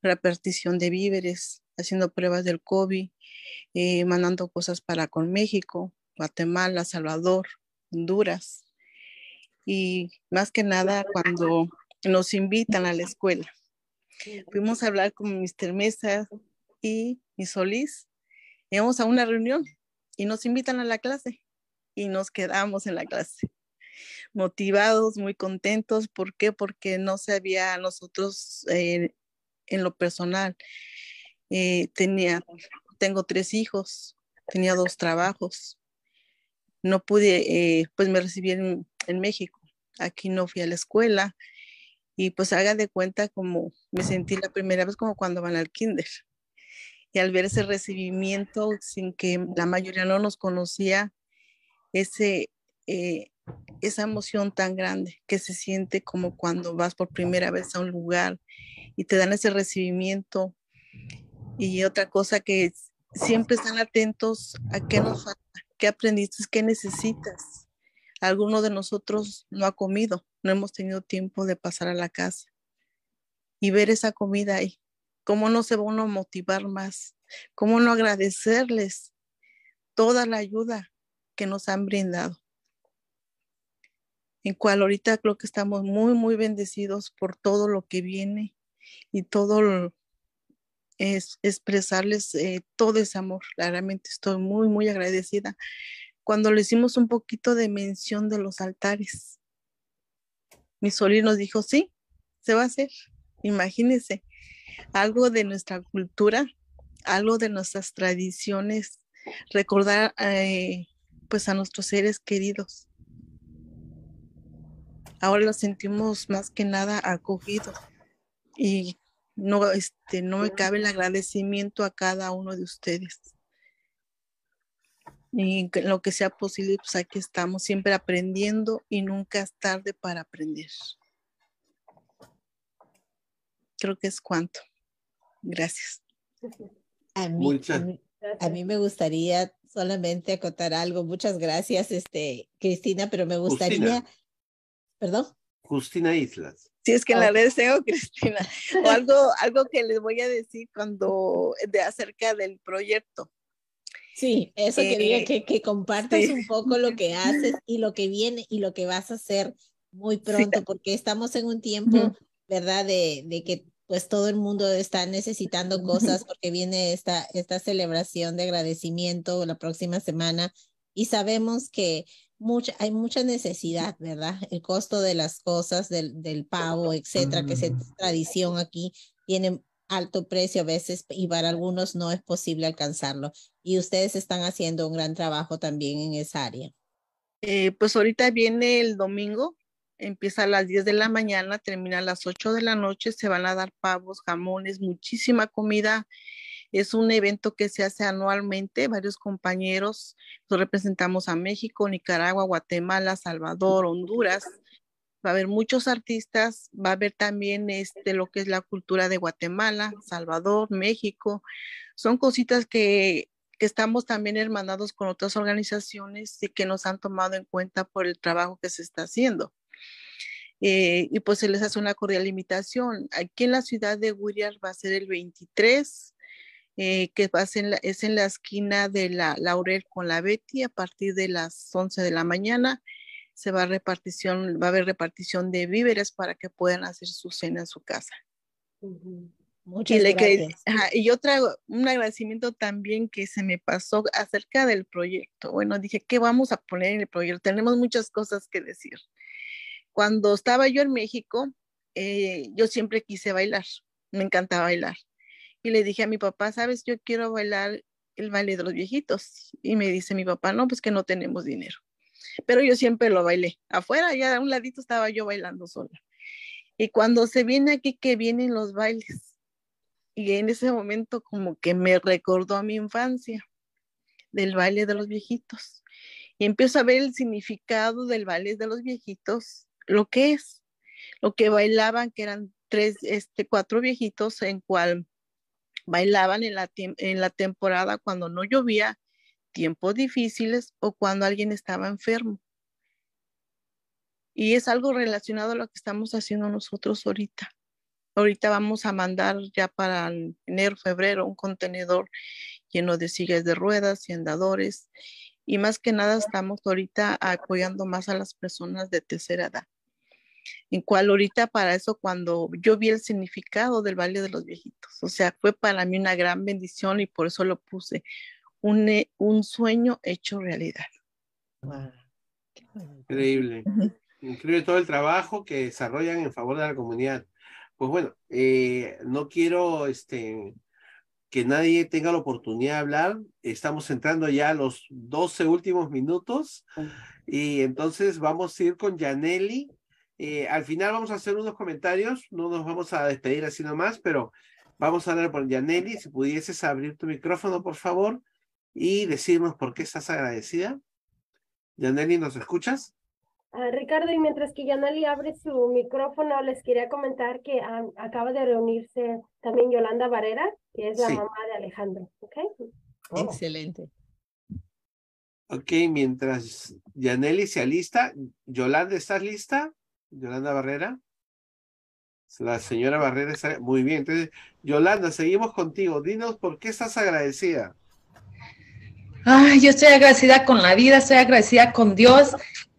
repartición de víveres, haciendo pruebas del COVID, eh, mandando cosas para con México, Guatemala, Salvador, Honduras. Y más que nada cuando nos invitan a la escuela. Fuimos a hablar con Mr. Mesa y Miss Solís. Íbamos a una reunión y nos invitan a la clase y nos quedamos en la clase motivados, muy contentos. ¿Por qué? Porque no se había nosotros eh, en lo personal. Eh, tenía, tengo tres hijos, tenía dos trabajos. No pude, eh, pues me recibí en, en, México. Aquí no fui a la escuela. Y pues haga de cuenta como me sentí la primera vez como cuando van al kinder y al ver ese recibimiento sin que la mayoría no nos conocía, ese, eh, esa emoción tan grande que se siente como cuando vas por primera vez a un lugar y te dan ese recibimiento. Y otra cosa que siempre están atentos a qué nos falta, qué aprendiste, qué necesitas. Alguno de nosotros no ha comido, no hemos tenido tiempo de pasar a la casa y ver esa comida ahí. ¿Cómo no se va uno a motivar más? ¿Cómo no agradecerles toda la ayuda que nos han brindado? En cual ahorita creo que estamos muy, muy bendecidos por todo lo que viene y todo es expresarles eh, todo ese amor. Claramente estoy muy, muy agradecida. Cuando le hicimos un poquito de mención de los altares, mi sobrino dijo, sí, se va a hacer. Imagínense, algo de nuestra cultura, algo de nuestras tradiciones, recordar eh, pues a nuestros seres queridos. Ahora lo sentimos más que nada acogidos y no, este, no me cabe el agradecimiento a cada uno de ustedes. Y lo que sea posible, pues aquí estamos siempre aprendiendo y nunca es tarde para aprender. Creo que es cuanto. Gracias. A mí, a mí, me gustaría solamente acotar algo. Muchas gracias, este, Cristina, pero me gustaría, perdón. Justina Islas. Sí, es que en la red tengo Cristina. O algo, algo que les voy a decir cuando de acerca del proyecto. Sí, eso quería eh, que, que compartas un poco lo que haces y lo que viene y lo que vas a hacer muy pronto, porque estamos en un tiempo, ¿verdad? De, de que pues todo el mundo está necesitando cosas porque viene esta, esta celebración de agradecimiento la próxima semana y sabemos que mucha, hay mucha necesidad, ¿verdad? El costo de las cosas, del, del pavo, etcétera, que es mm. tradición aquí, tiene alto precio a veces y para algunos no es posible alcanzarlo. Y ustedes están haciendo un gran trabajo también en esa área. Eh, pues ahorita viene el domingo, empieza a las 10 de la mañana, termina a las 8 de la noche, se van a dar pavos, jamones, muchísima comida. Es un evento que se hace anualmente, varios compañeros, nos representamos a México, Nicaragua, Guatemala, Salvador, Honduras. Va a haber muchos artistas, va a haber también este, lo que es la cultura de Guatemala, Salvador, México. Son cositas que que estamos también hermanados con otras organizaciones y que nos han tomado en cuenta por el trabajo que se está haciendo. Eh, y pues se les hace una cordial invitación. Aquí en la ciudad de Whittier va a ser el 23, eh, que va a ser es en la esquina de la Laurel con la Betty a partir de las 11 de la mañana. Se va a repartición, va a haber repartición de víveres para que puedan hacer su cena en su casa. Muchas y gracias. y otra, un agradecimiento también que se me pasó acerca del proyecto. Bueno, dije, ¿qué vamos a poner en el proyecto? Tenemos muchas cosas que decir. Cuando estaba yo en México, eh, yo siempre quise bailar, me encantaba bailar. Y le dije a mi papá, sabes, yo quiero bailar el baile de los viejitos. Y me dice mi papá, no, pues que no tenemos dinero. Pero yo siempre lo bailé. Afuera, ya a un ladito estaba yo bailando sola. Y cuando se viene aquí, que vienen los bailes. Y en ese momento como que me recordó a mi infancia del baile de los viejitos. Y empiezo a ver el significado del baile de los viejitos lo que es, lo que bailaban, que eran tres, este, cuatro viejitos en cual bailaban en la, en la temporada cuando no llovía, tiempos difíciles o cuando alguien estaba enfermo. Y es algo relacionado a lo que estamos haciendo nosotros ahorita. Ahorita vamos a mandar ya para enero, febrero un contenedor lleno de sillas de ruedas y andadores. Y más que nada estamos ahorita apoyando más a las personas de tercera edad en cual ahorita para eso cuando yo vi el significado del baile de los viejitos, o sea, fue para mí una gran bendición y por eso lo puse, un, eh, un sueño hecho realidad. Increíble. Increíble todo el trabajo que desarrollan en favor de la comunidad. Pues bueno, eh, no quiero este, que nadie tenga la oportunidad de hablar. Estamos entrando ya a los 12 últimos minutos y entonces vamos a ir con Yaneli eh, al final vamos a hacer unos comentarios, no nos vamos a despedir así nomás, pero vamos a hablar por Yaneli. Si pudieses abrir tu micrófono, por favor, y decirnos por qué estás agradecida. Yaneli, ¿nos escuchas? Ah, Ricardo, y mientras que Yaneli abre su micrófono, les quería comentar que ah, acaba de reunirse también Yolanda Barrera, que es la mamá de Alejandro. ¿okay? Oh. Excelente. Ok, mientras Yaneli se alista, Yolanda, ¿estás lista? Yolanda Barrera. La señora Barrera está muy bien. Entonces, Yolanda, seguimos contigo. Dinos por qué estás agradecida. Ay, yo estoy agradecida con la vida, estoy agradecida con Dios,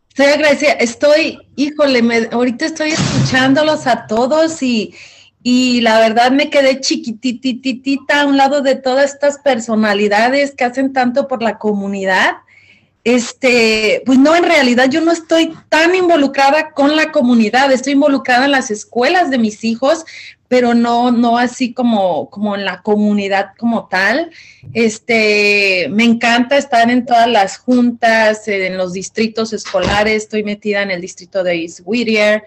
estoy agradecida, estoy, híjole, me, ahorita estoy escuchándolos a todos y, y la verdad me quedé chiquitititita a un lado de todas estas personalidades que hacen tanto por la comunidad. Este, pues no, en realidad yo no estoy tan involucrada con la comunidad, estoy involucrada en las escuelas de mis hijos, pero no, no así como, como en la comunidad como tal. Este, me encanta estar en todas las juntas, en los distritos escolares, estoy metida en el distrito de East Whittier,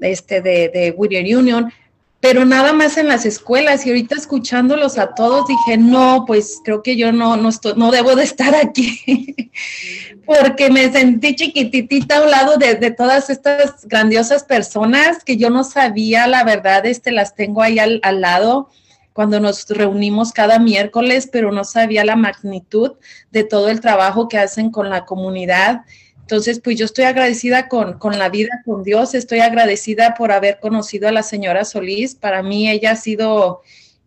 este, de, de Whittier Union, pero nada más en las escuelas y ahorita escuchándolos a todos dije, no, pues creo que yo no, no, estoy, no debo de estar aquí, porque me sentí chiquititita a un lado de, todas estas grandiosas personas que yo no sabía, la verdad, este, las tengo ahí al lado cuando nos reunimos cada miércoles, pero no sabía la magnitud de todo el trabajo que hacen con la comunidad entonces, pues yo estoy agradecida con, con, la vida, con Dios, estoy agradecida por haber conocido a la señora Solís. Para mí ella ha sido,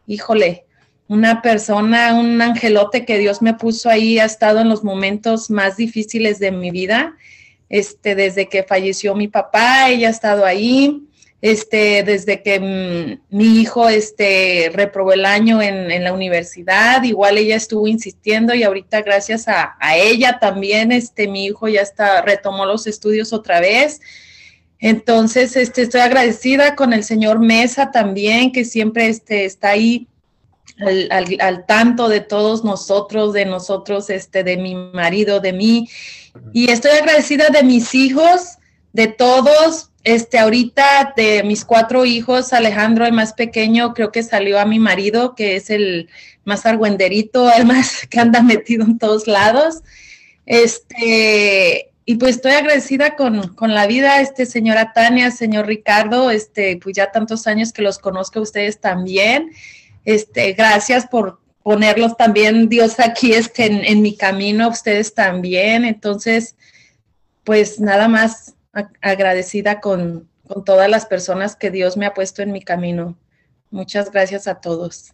híjole, una persona, un angelote que Dios me puso ahí, ha estado en los momentos más difíciles de mi vida. Este, desde que falleció mi papá, ella ha estado ahí este, desde que mm, mi hijo este, reprobó el año en, en, la universidad, igual ella estuvo insistiendo y ahorita gracias a, a, ella también, este, mi hijo ya está, retomó los estudios otra vez. Entonces, este, estoy agradecida con el señor Mesa también, que siempre este, está ahí al, al, al, tanto de todos nosotros, de nosotros, este, de mi marido, de mí. Y estoy agradecida de mis hijos, de todos, este, ahorita de mis cuatro hijos, Alejandro, el más pequeño, creo que salió a mi marido, que es el más argüenderito, el más que anda metido en todos lados. Este, y pues estoy agradecida con, con, la vida, este, señora Tania, señor Ricardo, este, pues ya tantos años que los conozco a ustedes también. Este, gracias por ponerlos también, Dios, aquí este, en, en mi camino, ustedes también. Entonces, pues nada más agradecida con, con todas las personas que Dios me ha puesto en mi camino. Muchas gracias a todos.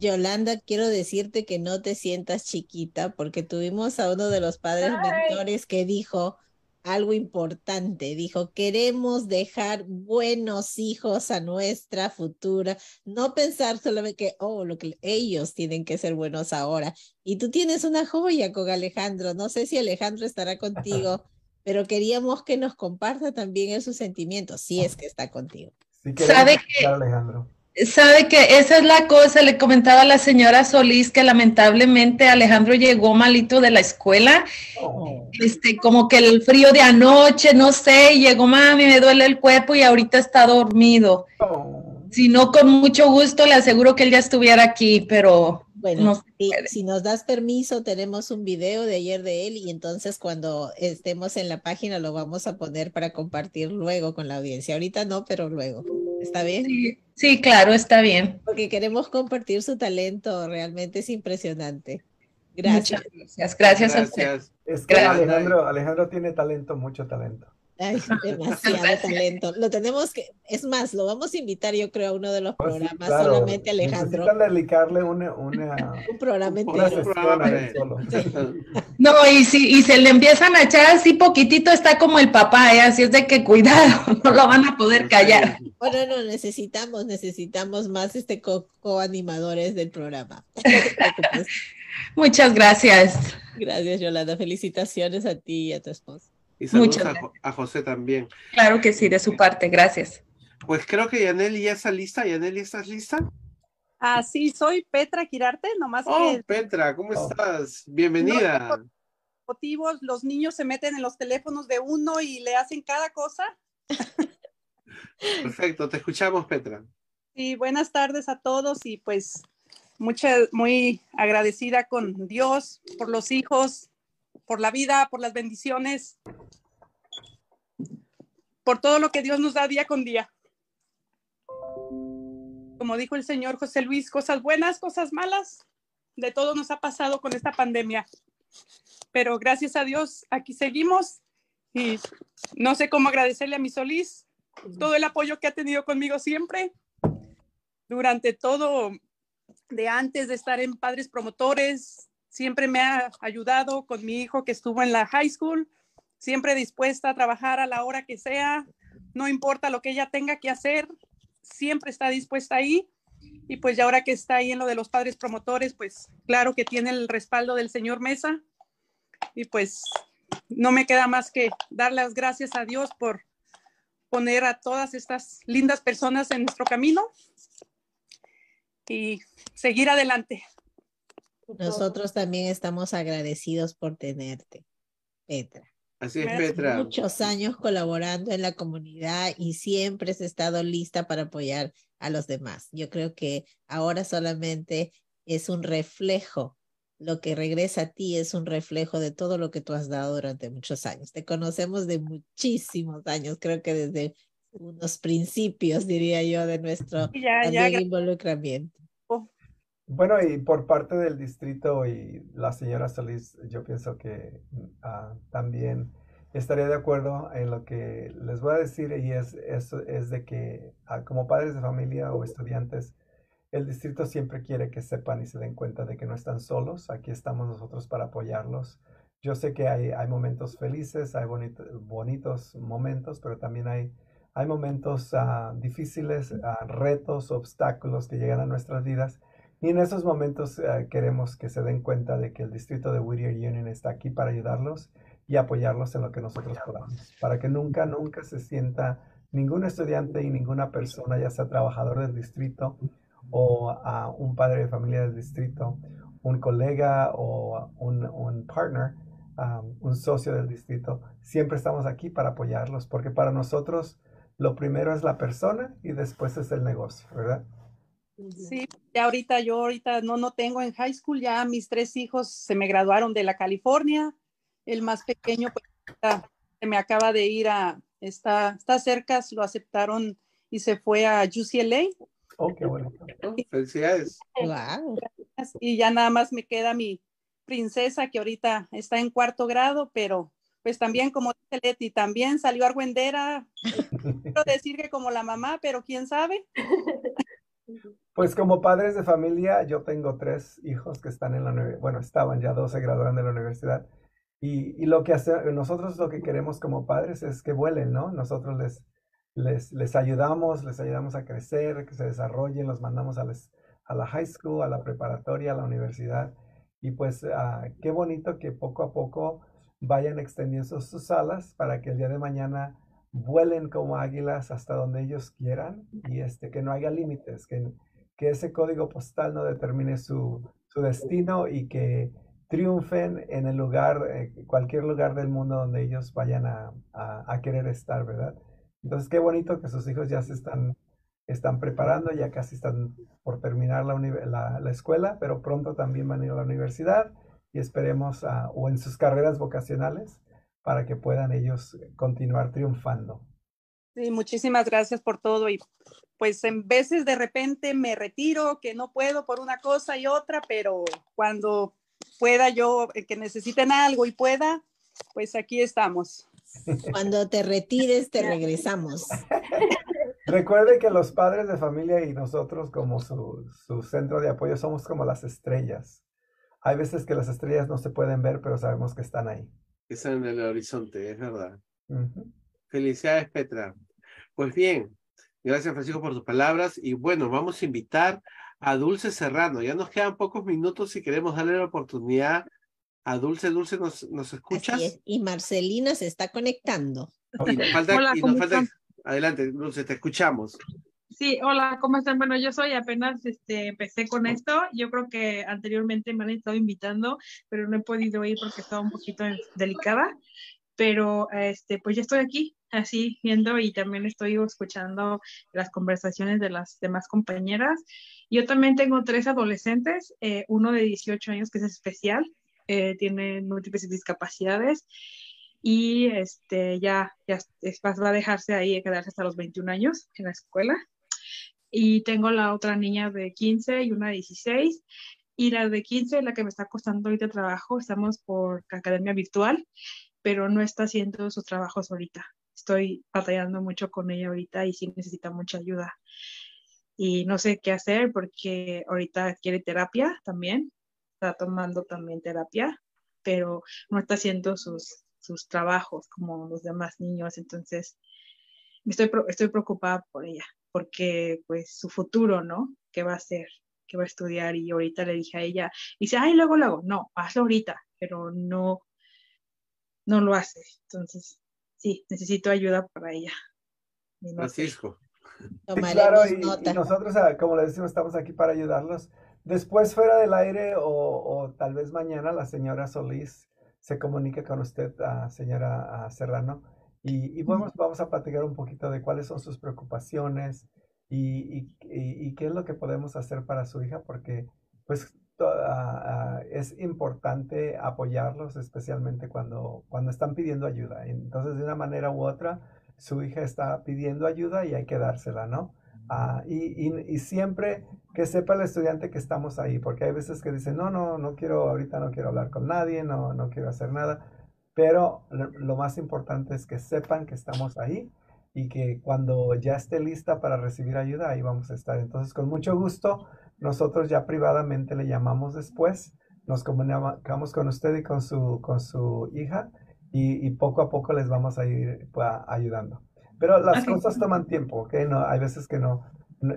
Yolanda, quiero decirte que no te sientas chiquita porque tuvimos a uno de los padres Ay. mentores que dijo algo importante. Dijo, queremos dejar buenos hijos a nuestra futura. No pensar solamente que, oh, lo que ellos tienen que ser buenos ahora. Y tú tienes una joya con Alejandro. No sé si Alejandro estará contigo pero queríamos que nos comparta también esos sentimientos, si es que está contigo. Sí, ¿Sabe que, Alejandro. Sabe que esa es la cosa, le comentaba a la señora Solís que lamentablemente Alejandro llegó malito de la escuela, oh. este, como que el frío de anoche, no sé, llegó mami, me duele el cuerpo y ahorita está dormido. Oh. Si no, con mucho gusto le aseguro que él ya estuviera aquí, pero bueno, no si, si, nos das permiso, tenemos un video de ayer de él y entonces cuando estemos en la página lo vamos a poner para compartir luego con la audiencia. Ahorita no, pero luego. ¿Está bien? Sí, sí claro, está bien. Porque queremos compartir su talento, realmente es impresionante. Gracias. Muchas gracias. Gracias, gracias. a usted. Es que Alejandro, Alejandro tiene talento, mucho talento. Ay, demasiado talento. Lo tenemos que, es más, lo vamos a invitar, yo creo, a uno de los pues programas sí, claro. solamente Alejandro. Necesitan dedicarle una, una, un programa entero. No, y si, y se le empiezan a echar así poquitito, está como el papá, ¿eh? así es de que cuidado, no lo van a poder callar. Bueno, no, necesitamos, necesitamos más este co-animadores co del programa. Muchas gracias. Gracias, Yolanda. Felicitaciones a ti y a tu esposa. Y saludos a, a, José también. Claro que sí, de su parte, gracias. Pues creo que Yaneli ya está lista. Yaneli, ¿estás lista? Ah, sí, soy Petra Quirarte, nomás oh, que... Petra, ¿cómo oh. estás? Bienvenida. No, motivos, los niños se meten en los teléfonos de uno y le hacen cada cosa. Perfecto, te escuchamos, Petra. Sí, buenas tardes a todos y pues mucha, muy agradecida con Dios por los hijos, por la vida, por las bendiciones, por todo lo que Dios nos da día con día. Como dijo el señor José Luis, cosas buenas, cosas malas, de todo nos ha pasado con esta pandemia. Pero gracias a Dios, aquí seguimos y no sé cómo agradecerle a mi Solís todo el apoyo que ha tenido conmigo siempre, durante todo, de antes de estar en Padres Promotores, siempre me ha ayudado con mi hijo que estuvo en la high school, siempre dispuesta a trabajar a la hora que sea, no importa lo que ella tenga que hacer, siempre está dispuesta ahí. Y pues ya ahora que está ahí en lo de los padres promotores, pues claro que tiene el respaldo del señor Mesa. Y pues no me queda más que dar las gracias a Dios por poner a todas estas lindas personas en nuestro camino y seguir adelante. Nosotros también estamos agradecidos por tenerte, Petra. Así es, Petra. Muchos años colaborando en la comunidad y siempre has estado lista para apoyar a los demás. Yo creo que ahora solamente es un reflejo. Lo que regresa a ti es un reflejo de todo lo que tú has dado durante muchos años. Te conocemos de muchísimos años, creo que desde unos principios, diría yo, de nuestro involucramiento. Bueno, y por parte del distrito y la señora Solís, yo pienso que uh, también estaría de acuerdo en lo que les voy a decir y es, es, es de que uh, como padres de familia o estudiantes, el distrito siempre quiere que sepan y se den cuenta de que no están solos. Aquí estamos nosotros para apoyarlos. Yo sé que hay, hay momentos felices, hay bonito, bonitos momentos, pero también hay, hay momentos uh, difíciles, retos, obstáculos que llegan a nuestras vidas y en esos momentos eh, queremos que se den cuenta de que el distrito de Whittier Union está aquí para ayudarlos y apoyarlos en lo que nosotros podamos, para que nunca, nunca se sienta ningún estudiante y ninguna persona, ya sea trabajador del distrito o a un padre de familia del distrito, un colega o un, un partner, um, un socio del distrito, siempre estamos aquí para apoyarlos, porque para nosotros lo primero es la persona y después es el negocio, ¿verdad? Sí, ya ahorita yo ahorita no, no tengo en high school, ya mis tres hijos se me graduaron de la California, el más pequeño pues, se me acaba de ir a, está, está cerca, lo aceptaron y se fue a UCLA. Oh, qué bueno. Felicidades. Y ya nada más me queda mi princesa que ahorita está en cuarto grado, pero pues también como dice Leti, también salió argüendera. Quiero decir que como la mamá, pero quién sabe. Pues como padres de familia, yo tengo tres hijos que están en la universidad, bueno, estaban ya dos se graduaron de la universidad. Y, lo que hace, nosotros lo que queremos como padres es que vuelen, ¿no? Nosotros les, les, les ayudamos, les ayudamos a crecer, que se desarrollen, los mandamos a, les, a la high school, a la preparatoria, a la universidad. Y pues uh, qué bonito que poco a poco vayan extendiendo sus alas para que el día de mañana vuelen como águilas hasta donde ellos quieran y este, que no haya límites, que, que ese código postal no determine su, su destino y que triunfen en el lugar, eh, cualquier lugar del mundo donde ellos vayan a, a, querer estar, ¿verdad? Entonces, qué bonito que sus hijos ya se están, están preparando, ya casi están por terminar la, la, la escuela, pero pronto también van a ir a la universidad y esperemos, o en sus carreras vocacionales, para que puedan ellos continuar triunfando. Sí, muchísimas gracias por todo y pues en veces de repente me retiro, que no puedo por una cosa y otra, pero cuando pueda yo, eh, que necesiten algo y pueda, pues aquí estamos. Cuando te retires, te regresamos. Recuerde que los padres de familia y nosotros como su, su, centro de apoyo somos como las estrellas. Hay veces que las estrellas no se pueden ver, pero sabemos que están ahí están en el horizonte, es verdad. Felicidades, Petra. Pues bien, gracias, Francisco, por tus palabras. Y bueno, vamos a invitar a Dulce Serrano. Ya nos quedan pocos minutos si queremos darle la oportunidad a Dulce. Dulce, ¿nos, nos escuchas? Y Marcelina se está conectando. adelante, Dulce, te escuchamos. Sí, hola, ¿cómo están? Bueno, yo soy apenas este, empecé con esto. Yo creo que anteriormente me han estado invitando, pero no he podido ir porque estaba un poquito delicada. Pero este, pues ya estoy aquí, así viendo y también estoy escuchando las conversaciones de las demás compañeras. Yo también tengo tres adolescentes, eh, uno de 18 años que es especial, eh, tiene múltiples discapacidades y este, ya, ya va a dejarse ahí, quedarse hasta los 21 años en la escuela y tengo la otra niña de 15 y una de 16. Y la de 15 es la que me está costando ahorita trabajo. Estamos por academia virtual, pero no está haciendo sus trabajos ahorita. estoy batallando mucho con ella ahorita y sí necesita mucha ayuda. Y no sé qué hacer porque ahorita quiere terapia también, está tomando también terapia, pero no está haciendo sus, sus trabajos como los demás niños. Entonces, estoy, estoy preocupada por ella, porque pues su futuro, ¿no? ¿Qué va a hacer? ¿Qué va a estudiar? Y ahorita le dije a ella, dice, ay, luego, luego, no, hazlo ahorita, pero no, no lo hace. Entonces, sí, necesito ayuda para ella. Francisco. claro, y, nosotros, ah, como le decimos, estamos aquí para ayudarlos. Después, fuera del aire, o, o tal vez mañana, la señora Solís se comunique con usted, a señora Serrano, y, y vamos, vamos a platicar un poquito de cuáles son sus preocupaciones y, y, y qué es lo que podemos hacer para su hija, porque pues es importante apoyarlos, especialmente cuando, cuando están pidiendo ayuda. Entonces, de una manera u otra, su hija está pidiendo ayuda y hay que dársela, ¿no? Ah, y, y, siempre que sepa el estudiante que estamos ahí, porque hay veces que dicen, no, no, no quiero, ahorita no quiero hablar con nadie, no, no quiero hacer nada, pero lo, más importante es que sepan que estamos ahí y que cuando ya esté lista para recibir ayuda, ahí vamos a estar. Entonces, con mucho gusto, nosotros ya privadamente le llamamos después, nos comunicamos con usted y con su, con su hija y, poco a poco les vamos a ir pues, ayudando. Pero las cosas toman tiempo, ¿ok? No, hay veces que no,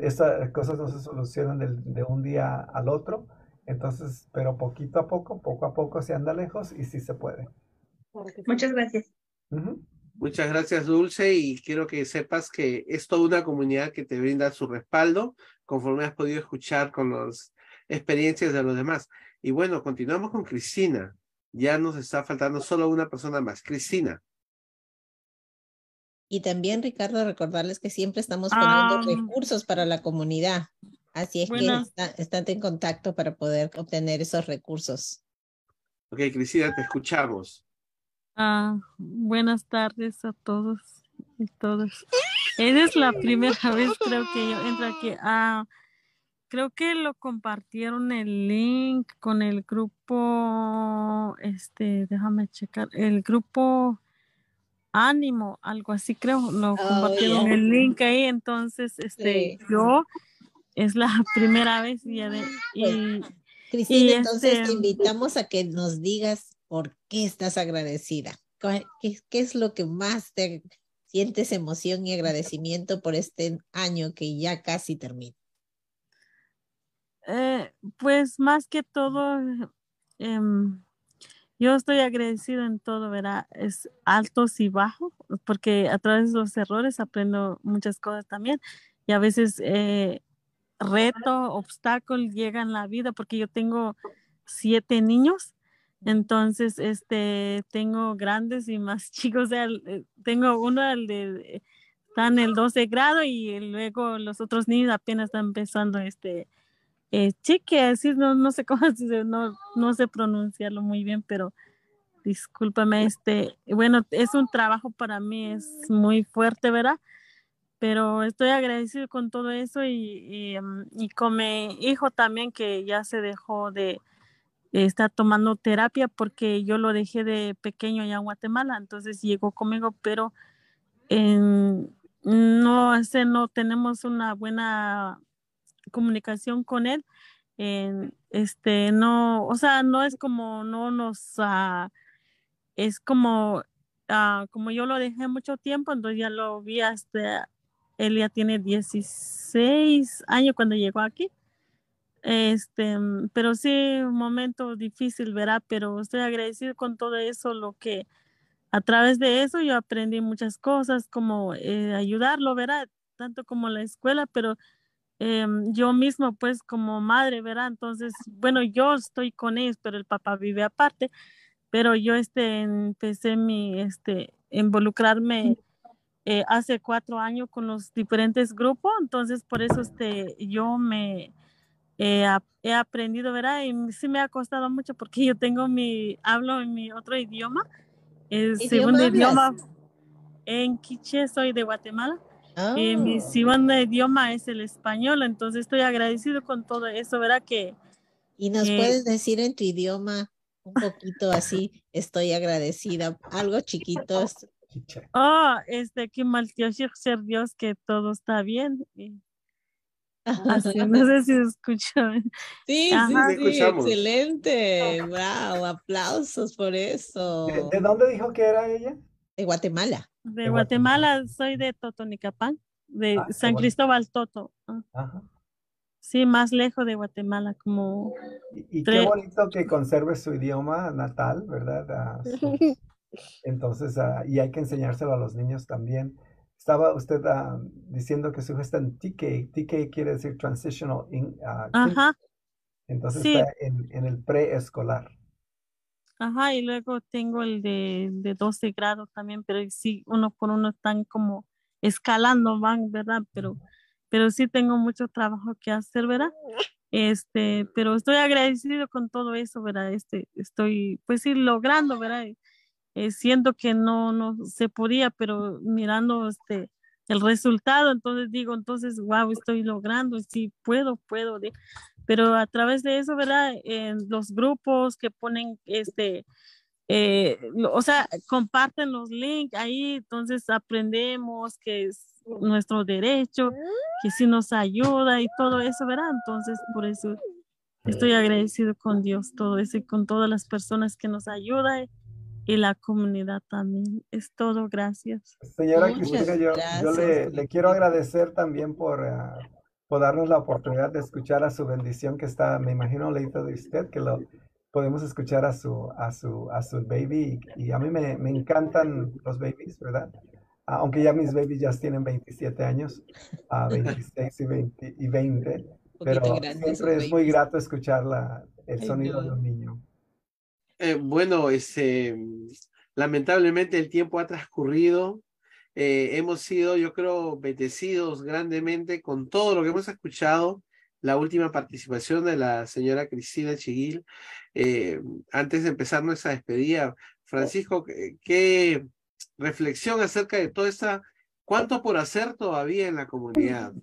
estas cosas no se solucionan de, un día al otro, entonces, pero poquito a poco, poco a poco se anda lejos y sí se puede. Muchas gracias. Muchas gracias, Dulce, y quiero que sepas que es toda una comunidad que te brinda su respaldo conforme has podido escuchar con las experiencias de los demás. Y bueno, continuamos con Cristina. Ya nos está faltando solo una persona más. Cristina. Y también, Ricardo, recordarles que siempre estamos poniendo Ah. recursos para la comunidad. Así es que está- están en contacto para poder obtener esos recursos. Ok, Cristina, te escuchamos. Ah, buenas tardes a todos y todas. Esa es la primera vez creo que yo entro aquí. Ah, creo que lo compartieron el link con el grupo, este, déjame checar, el grupo Ánimo, algo así creo, lo Oh, compartieron ya. el link ahí, entonces, este, Sí. yo es la primera vez y, Cristina, y entonces este, te invitamos a que nos digas por qué estás agradecida. ¿Cuál- ¿Qué, es lo que más te sientes emoción y agradecimiento por este año que ya casi termina? Eh, pues más que todo, em, yo estoy agradecido en todo, ¿verdad? Es altos y bajos, porque a través de los errores aprendo muchas cosas también. Y a veces eh, reto, obstáculos llegan en la vida, porque yo tengo siete niños, entonces este, tengo grandes y más chicos, o sea, eh, tengo uno el de, está en el 12 grado y luego los otros niños apenas están empezando este eh, chique, así no, no sé cómo, no, no sé pronunciarlo muy bien, pero discúlpame, este, bueno, es un trabajo para mí, es muy fuerte, ¿verdad? Pero estoy agradecido con todo eso y, y, em, y con mi hijo también que ya se dejó de estar tomando terapia porque yo lo dejé de pequeño allá en Guatemala, entonces llegó conmigo, pero en- no, ese, no tenemos una buena comunicación con él. en, este, no, o sea, no es como, no nos, ah, es como, ah, como yo lo dejé mucho tiempo, entonces ya lo vi hasta, él ya tiene 16 años cuando llegó aquí. Este, mm, pero sí, un momento difícil, ¿verdad? Pero estoy agradecido con todo eso, lo que a través de eso yo aprendí muchas cosas, como eh, ayudarlo, ¿verdad? Tanto como la escuela, pero em, yo mismo, pues como madre, ¿verdad? Entonces, bueno, yo estoy con ellos, pero el papá vive aparte, pero yo este, empecé mi, este, involucrarme eh, hace cuatro años con los diferentes grupos, entonces por eso este, yo me eh, ap- he aprendido, ¿verdad? Y sí me ha costado mucho porque yo tengo mi, hablo en mi otro idioma, el ¿Qué segundo idioma idioma en quiché, soy de Guatemala. Ah, Y mi segundo idioma es el español, entonces estoy agradecido con todo eso, ¿verdad? Que, Y nos que- puedes decir en tu idioma un poquito así, estoy agradecida, algo chiquito. Oh, este, que ser Dios que todo está bien. y- Así, no sé si se escuchó. Sí, Ajá. sí, sí, excelente. Wow, aplausos por eso. ¿De, de dónde dijo que era ella? De Guatemala. De De Guatemala, soy de Totonicapán, de Ah, San bueno. Cristóbal Toto. Ah, Ajá. Sí, más lejos de Guatemala, como Y qué tres- bonito que conserve su idioma natal, ¿verdad? Ah, entonces, ah, y hay que enseñárselo a los niños también. Estaba usted ah, diciendo que su está en TK. TK quiere decir Transitional in. Ajá, Entonces Sí. está en, en el preescolar. ajá, y luego tengo el de, de 12 grados también, pero sí, uno por uno están como escalando, van, ¿verdad? Pero, pero sí tengo mucho trabajo que hacer, ¿verdad? Este, pero estoy agradecido con todo eso, ¿verdad? Este, estoy, pues sí, logrando, ¿verdad? Eh, siento que no, no se podía, pero mirando este, el resultado, entonces digo, entonces, wow, estoy logrando, sí, puedo, puedo, de- pero a través de eso, ¿verdad? En los grupos que ponen, este, eh, o sea, comparten los links ahí, entonces aprendemos que es nuestro derecho, que sí nos ayuda y todo eso, ¿verdad? Entonces, por eso estoy agradecido con Dios, todo eso y con todas las personas que nos ayudan y la comunidad también. Es todo, gracias. Señora Muchas Cristina, yo, yo le, le quiero agradecer también por, ah, por darnos la oportunidad de escuchar a su bendición que está, me imagino, leído de usted, que lo podemos escuchar a su, a su, a su baby. Y, y a mí me, me encantan los babies, ¿verdad? Ah, aunque ya mis babies ya tienen 27 años, a 26 y 20, y 20 pero siempre es muy grato escuchar la, el Ay, sonido de un niño. Eh, bueno, este, lamentablemente el tiempo ha transcurrido. Eh, hemos sido, yo creo, bendecidos grandemente con todo lo que hemos escuchado. La última participación de la señora Cristina Chiguil. Eh, antes de empezar nuestra despedida, Francisco, ¿qué, qué reflexión acerca de toda esta, cuánto por hacer todavía en la comunidad?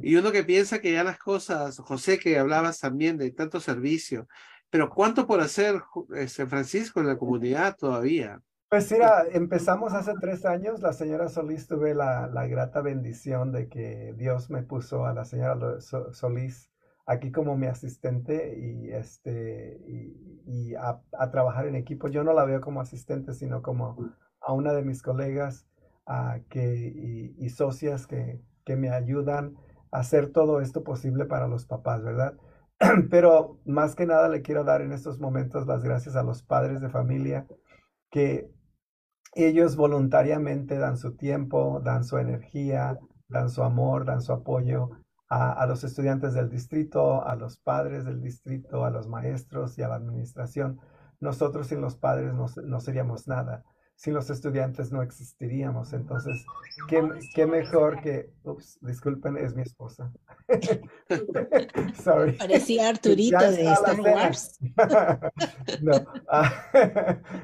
Y uno que piensa que ya las cosas, José, que hablabas también de tanto servicio, pero ¿cuánto por hacer, este, Francisco, en la comunidad todavía? Pues mira, empezamos hace tres años. La señora Solís tuve la, la grata bendición de que Dios me puso a la señora Solís aquí como mi asistente y, este, y, a, a trabajar en equipo. Yo no la veo como asistente, sino como a una de mis colegas ah, que, y, y socias que, que me ayudan a hacer todo esto posible para los papás, ¿verdad? Pero más que nada le quiero dar en estos momentos las gracias a los padres de familia que ellos voluntariamente dan su tiempo, dan su energía, dan su amor, dan su apoyo a, los estudiantes del distrito, a los padres del distrito, a los maestros y a la administración. Nosotros sin los padres no, no seríamos nada. Sin los estudiantes no existiríamos. Entonces, ¿qué, qué mejor que... Ups, disculpen, es mi esposa. Sorry. Parecía Arturito de Star. Wars. No. ah,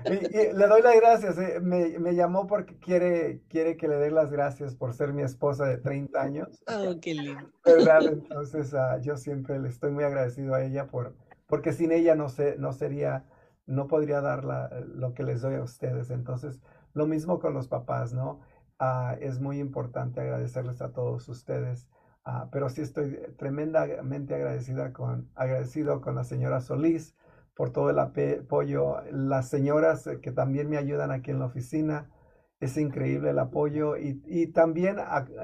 y, y le doy las gracias. eh, Me, me llamó porque quiere, quiere que le dé las gracias por ser mi esposa de 30 años. Oh, qué lindo. ¿Verdad? Entonces, ah, yo siempre le estoy muy agradecido a ella por, porque sin ella no sé, no sería, no podría dar la- lo que les doy a ustedes. Entonces, lo mismo con los papás, ¿no? Ah, es muy importante agradecerles a todos ustedes. Ah, pero sí estoy tremendamente agradecida con, agradecido con la señora Solís por todo el apoyo, las señoras eh, que también me ayudan aquí en la oficina, es increíble el apoyo y, y también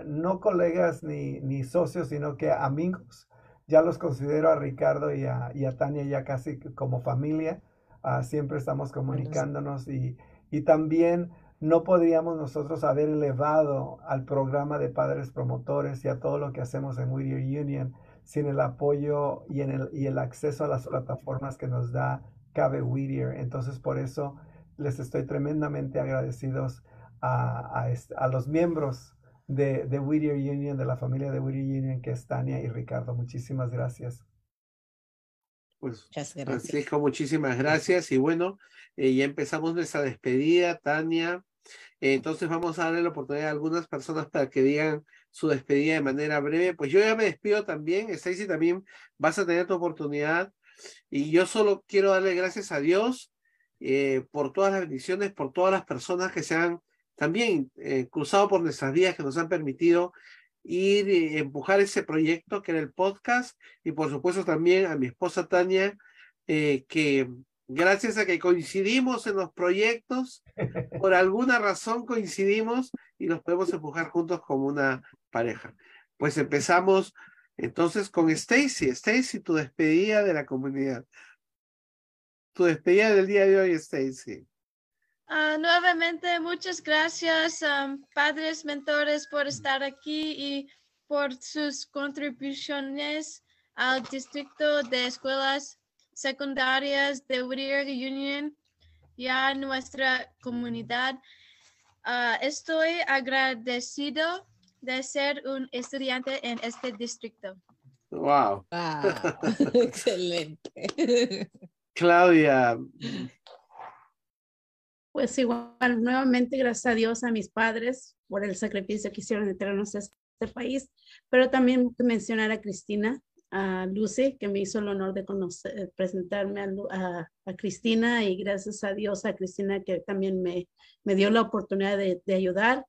no colegas ni, ni socios, sino que amigos. Ya los considero a Ricardo y a, y a Tania ya casi como familia. Ah, siempre estamos comunicándonos y, y también no podríamos nosotros haber elevado al programa de padres promotores y a todo lo que hacemos en Whittier Union sin el apoyo y, en el, y el acceso a las plataformas que nos da Cabe Whittier. Entonces, por eso les estoy tremendamente agradecidos a, a, los miembros de, de Whittier Union, de la familia de Whittier Union, que es Tania y Ricardo. Muchísimas gracias. Pues, Muchas gracias. Francisco, muchísimas gracias. Y bueno, eh, ya empezamos nuestra despedida, Tania. Eh, entonces vamos a darle la oportunidad a algunas personas para que digan su despedida de manera breve. Pues yo ya me despido también. Stacy, también vas a tener tu oportunidad. Y yo solo quiero darle gracias a Dios eh, por todas las bendiciones, por todas las personas que se han también eh, cruzado por nuestras vidas que nos han permitido ir y empujar ese proyecto que era el podcast y por supuesto también a mi esposa Tania, eh, que gracias a que coincidimos en los proyectos, por alguna razón coincidimos y los podemos empujar juntos como una pareja. Pues empezamos entonces con Stacy. Stacy, tu despedida de la comunidad. Tu despedida del día de hoy, Stacy. Uh, nuevamente, muchas gracias, um, padres, mentores, por estar aquí y por sus contribuciones al distrito de escuelas secundarias de Whittier Union y a nuestra comunidad. Uh, estoy agradecido de ser un estudiante en este distrito. Wow. wow. Excelente. Claudia, pues igual, nuevamente, gracias a Dios, a mis padres por el sacrificio que hicieron de traernos a este país, pero también mencionar a Cristina, a Lucy, que me hizo el honor de conocer, presentarme a, a, Cristina y gracias a Dios a Cristina que también me, me dio la oportunidad de, de, ayudar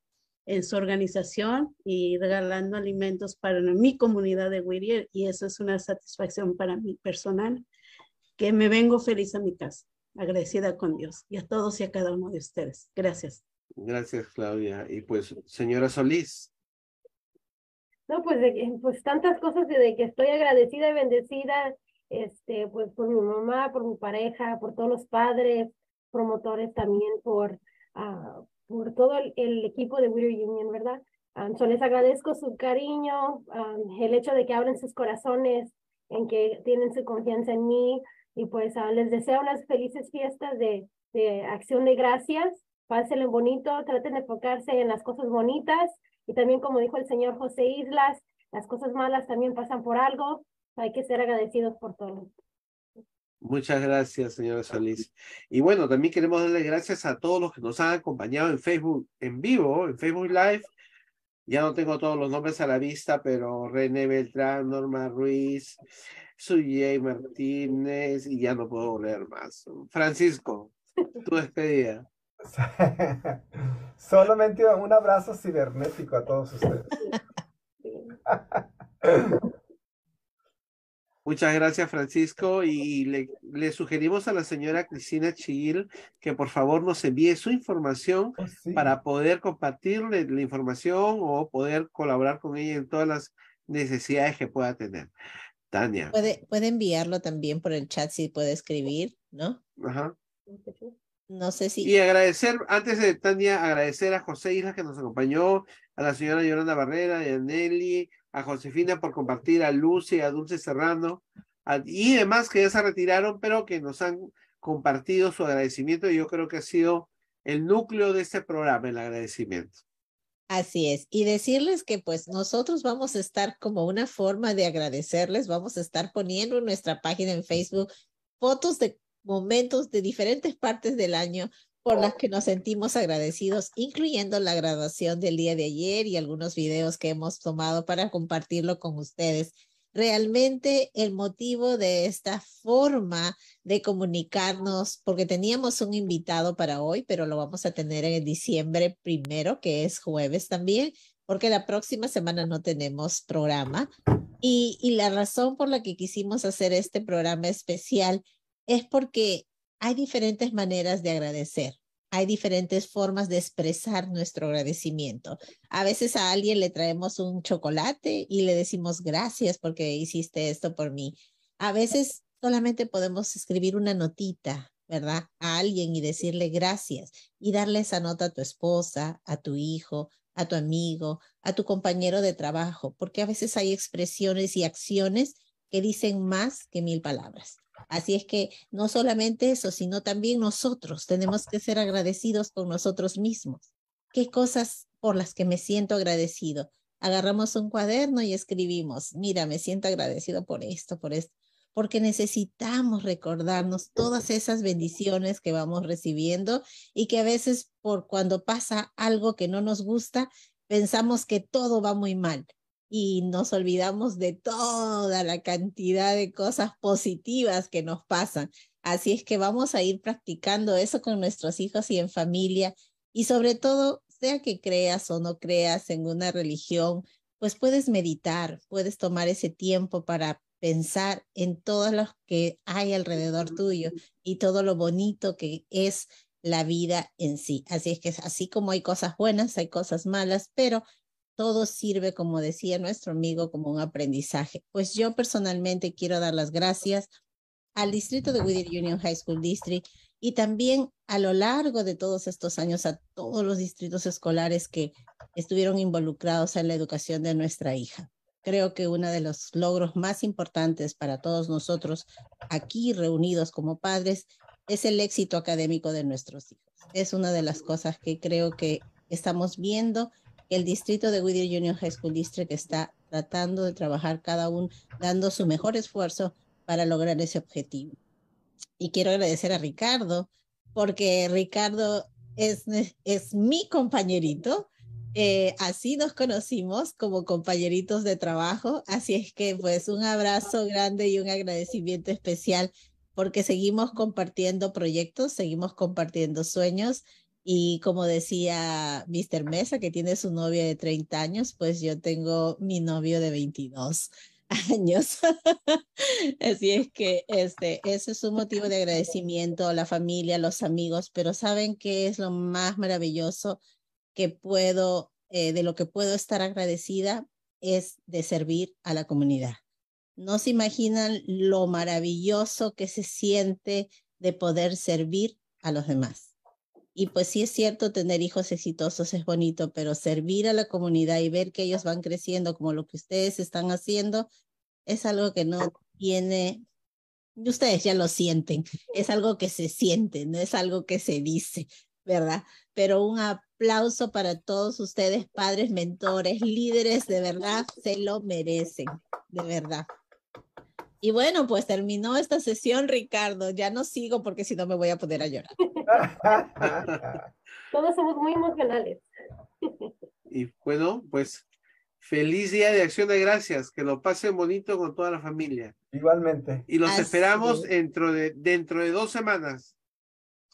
en su organización y regalando alimentos para mi comunidad de Whittier y eso es una satisfacción para mí personal, que me vengo feliz a mi casa agradecida con Dios y a todos y a cada uno de ustedes. Gracias. Gracias, Claudia. Y pues, señora Solís. No, pues, de, pues tantas cosas de, que estoy agradecida y bendecida, este, pues por mi mamá, por mi pareja, por todos los padres, promotores también, por, uh, por todo el, el, equipo de Whittier Union, ¿verdad? Um, so les agradezco su cariño, um, el hecho de que abren sus corazones, en que tienen su confianza en mí, y pues uh, les deseo unas felices fiestas de, de acción de gracias. Pásenlo bonito, traten de enfocarse en las cosas bonitas. Y también, como dijo el señor José Islas, las cosas malas también pasan por algo. Hay que ser agradecidos por todo. Muchas gracias, señora Solís. Y bueno, también queremos darle gracias a todos los que nos han acompañado en Facebook en vivo, en Facebook Live. Ya no tengo todos los nombres a la vista, pero René Beltrán, Norma Ruiz, Suyey Martínez, y ya no puedo leer más. Francisco, tu despedida. Solamente un abrazo cibernético a todos ustedes. Muchas gracias, Francisco. Y le, le, sugerimos a la señora Cristina Chil que por favor nos envíe su información oh, sí. para poder compartirle la información o poder colaborar con ella en todas las necesidades que pueda tener. Tania. Puede, puede enviarlo también por el chat si puede escribir, ¿no? Ajá. No sé si. Y agradecer, antes de Tania, agradecer a José Islas que nos acompañó, a la señora Yolanda Barrera, a Nelly, a Josefina por compartir, a Lucy, a Dulce Serrano, a, y demás que ya se retiraron, pero que nos han compartido su agradecimiento. Y yo creo que ha sido el núcleo de este programa, el agradecimiento. Así es. Y decirles que pues nosotros vamos a estar como una forma de agradecerles, vamos a estar poniendo en nuestra página en Facebook fotos de momentos de diferentes partes del año por las que nos sentimos agradecidos, incluyendo la graduación del día de ayer y algunos videos que hemos tomado para compartirlo con ustedes. Realmente el motivo de esta forma de comunicarnos, porque teníamos un invitado para hoy, pero lo vamos a tener en diciembre primero, que es jueves también, porque la próxima semana no tenemos programa. Y, y la razón por la que quisimos hacer este programa especial es porque hay diferentes maneras de agradecer. Hay diferentes formas de expresar nuestro agradecimiento. A veces a alguien le traemos un chocolate y le decimos gracias porque hiciste esto por mí. A veces solamente podemos escribir una notita, ¿verdad? A alguien y decirle gracias y darle esa nota a tu esposa, a tu hijo, a tu amigo, a tu compañero de trabajo, porque a veces hay expresiones y acciones que dicen más que mil palabras. Así es que no solamente eso, sino también nosotros tenemos que ser agradecidos con nosotros mismos. ¿Qué cosas por las que me siento agradecido? Agarramos un cuaderno y escribimos, mira, me siento agradecido por esto, por esto, porque necesitamos recordarnos todas esas bendiciones que vamos recibiendo y que a veces por cuando pasa algo que no nos gusta, pensamos que todo va muy mal y nos olvidamos de toda la cantidad de cosas positivas que nos pasan. Así es que vamos a ir practicando eso con nuestros hijos y en familia y sobre todo sea que creas o no creas en una religión, pues puedes meditar, puedes tomar ese tiempo para pensar en todo lo que hay alrededor tuyo y todo lo bonito que es la vida en sí. Así es que así como hay cosas buenas, hay cosas malas, pero todo sirve, como decía nuestro amigo, como un aprendizaje. Pues yo personalmente quiero dar las gracias al distrito de Whittier Union High School District y también a lo largo de todos estos años a todos los distritos escolares que estuvieron involucrados en la educación de nuestra hija. Creo que uno de los logros más importantes para todos nosotros aquí reunidos como padres es el éxito académico de nuestros hijos. Es una de las cosas que creo que estamos viendo el distrito de Whittier Union High School District está tratando de trabajar cada uno, dando su mejor esfuerzo para lograr ese objetivo. Y quiero agradecer a Ricardo, porque Ricardo es, es mi compañerito. Eh, así nos conocimos como compañeritos de trabajo. Así es que pues un abrazo grande y un agradecimiento especial porque seguimos compartiendo proyectos, seguimos compartiendo sueños y como decía Mr. Mesa, que tiene su novia de 30 años, pues yo tengo mi novio de 22 años. Así es que este, ese es un motivo de agradecimiento a la familia, a los amigos, pero ¿saben qué es lo más maravilloso que puedo, eh, de lo que puedo estar agradecida? Es de servir a la comunidad. No se imaginan lo maravilloso que se siente de poder servir a los demás. Y pues sí es cierto, tener hijos exitosos es bonito, pero servir a la comunidad y ver que ellos van creciendo como lo que ustedes están haciendo es algo que no tiene, ustedes ya lo sienten, es algo que se siente, no es algo que se dice, ¿verdad? Pero un aplauso para todos ustedes, padres, mentores, líderes, de verdad, se lo merecen, de verdad. Y bueno, pues terminó esta sesión, Ricardo. Ya no sigo porque si no me voy a poner a llorar. Todos somos muy emocionales. Y bueno, pues feliz día de acción de gracias. Que lo pasen bonito con toda la familia. Igualmente. Y los esperamos dentro de, dentro de dos semanas.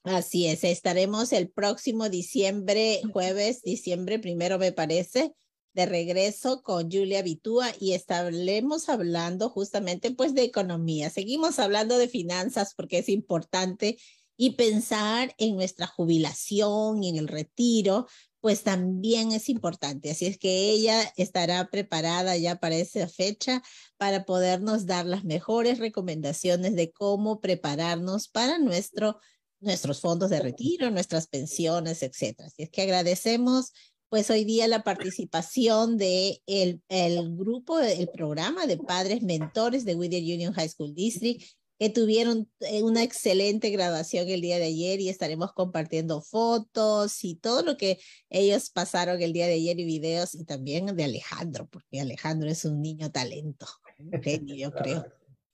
Así es, estaremos el próximo diciembre, jueves, diciembre primero me parece, de regreso con Julia Vitúa y estaremos hablando justamente pues de economía. Seguimos hablando de finanzas porque es importante y pensar en nuestra jubilación y en el retiro, pues también es importante. Así es que ella estará preparada ya para esa fecha para podernos dar las mejores recomendaciones de cómo prepararnos para nuestro, nuestros fondos de retiro, nuestras pensiones, etcétera. Así es que agradecemos pues hoy día la participación de el, el grupo, el programa de padres mentores de Whittier Union High School District, que tuvieron eh, una excelente graduación el día de ayer y estaremos compartiendo fotos y todo lo que ellos pasaron el día de ayer y videos y también de Alejandro, porque Alejandro es un niño talento, genio, yo creo.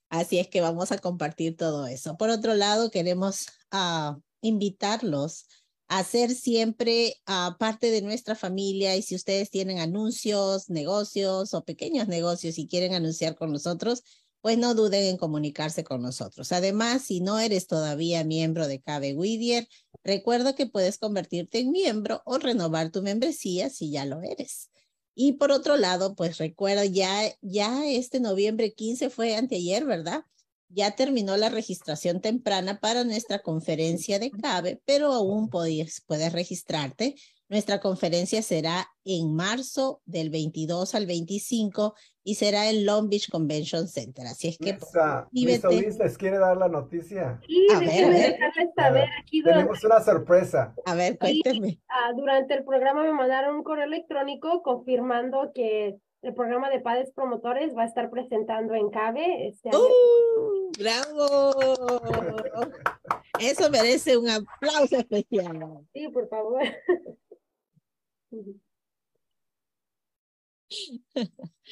Así es que vamos a compartir todo eso. Por otro lado, queremos uh, invitarlos hacer siempre uh, parte de nuestra familia y si ustedes tienen anuncios, negocios o pequeños negocios y quieren anunciar con nosotros, pues no duden en comunicarse con nosotros. Además, si no eres todavía miembro de Cabe Whittier, recuerda que puedes convertirte en miembro o renovar tu membresía si ya lo eres. Y por otro lado, pues recuerda, ya, ya este noviembre 15 fue anteayer, ¿verdad? Ya terminó la registración temprana para nuestra conferencia de CABE, pero aún puedes, puedes registrarte. Nuestra conferencia será en marzo del 22 al 25 y será en Long Beach Convention Center. Así es que Luis les quiere dar la noticia. Sí, a ver, saber aquí Tenemos una sorpresa. A ver, cuénteme. Ah, durante el programa me mandaron un correo electrónico confirmando que el programa de padres promotores va a estar presentando en CABE este año. ¡Uh! ¡Bravo! Eso merece un aplauso especial. Sí, por favor.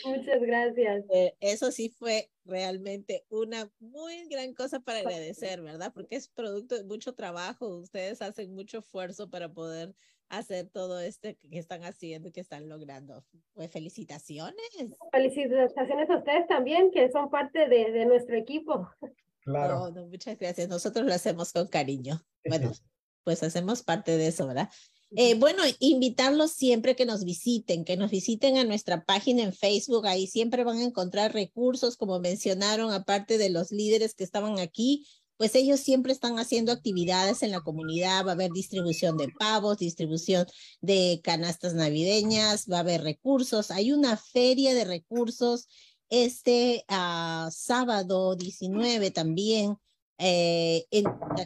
Muchas gracias. Eh, eso sí fue realmente una muy gran cosa para agradecer, ¿verdad? Porque es producto de mucho trabajo. Ustedes hacen mucho esfuerzo para poder hacer todo este que están haciendo, que están logrando. Pues felicitaciones. Felicitaciones a ustedes también, que son parte de, de nuestro equipo. Claro. No, no, muchas gracias. Nosotros lo hacemos con cariño. Bueno, pues hacemos parte de eso, ¿verdad? Eh, bueno, invitarlos siempre que nos visiten, que nos visiten a nuestra página en Facebook. Ahí siempre van a encontrar recursos, como mencionaron, aparte de los líderes que estaban aquí, pues ellos siempre están haciendo actividades en la comunidad, va a haber distribución de pavos, distribución de canastas navideñas, va a haber recursos, hay una feria de recursos este uh, sábado 19 también. Eh,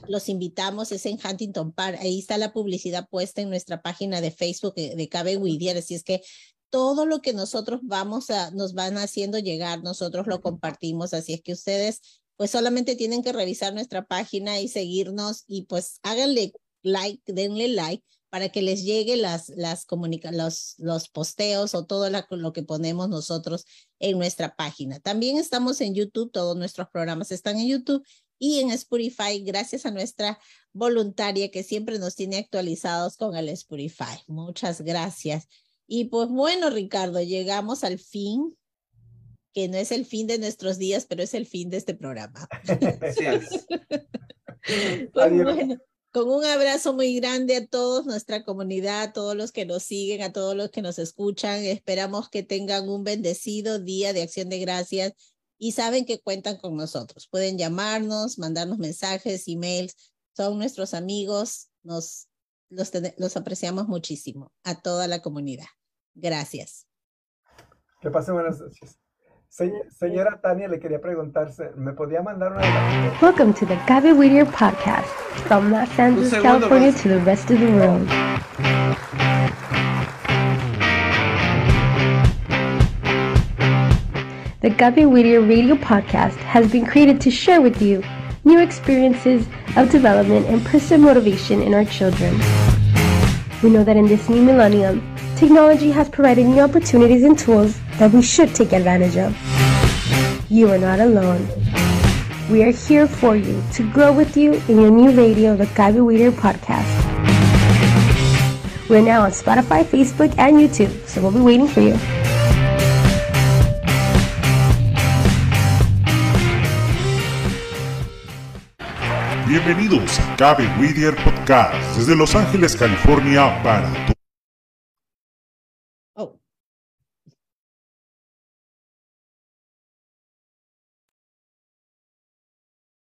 los invitamos, es en Huntington Park, ahí está la publicidad puesta en nuestra página de Facebook de, Cabe Whittier, así es que todo lo que nosotros vamos a, nos van haciendo llegar, nosotros lo compartimos, así es que ustedes pues solamente tienen que revisar nuestra página y seguirnos y pues háganle like, denle like para que les llegue las, las los, los posteos o todo lo que ponemos nosotros en nuestra página. También estamos en YouTube, todos nuestros programas están en YouTube y en Spotify, gracias a nuestra voluntaria que siempre nos tiene actualizados con el Spotify. Muchas gracias. Y pues bueno, Ricardo, llegamos al fin que no es el fin de nuestros días, pero es el fin de este programa. Pues bueno, con un abrazo muy grande a todos, nuestra comunidad, a todos los que nos siguen, a todos los que nos escuchan. Esperamos que tengan un bendecido día de acción de gracias y saben que cuentan con nosotros. Pueden llamarnos, mandarnos mensajes, emails. Son nuestros amigos. Nos los, los apreciamos muchísimo a toda la comunidad. Gracias. Que pasen buenas noches. Señora Tania, le quería preguntarse, ¿me podía mandar una Welcome to the Gaby Whittier podcast, from Los Angeles, California to the rest of the world. The Gaby Whittier radio podcast has been created to share with you new experiences of development and personal motivation in our children. We know that in this new millennium, technology has provided new opportunities and tools that we should take advantage of. You are not alone. We are here for you to grow with you in your new radio, the Gaby Weeder podcast. We're now on Spotify, Facebook, and YouTube, so we'll be waiting for you. Bienvenidos a Gaby Whittier Podcast desde Los Ángeles, California para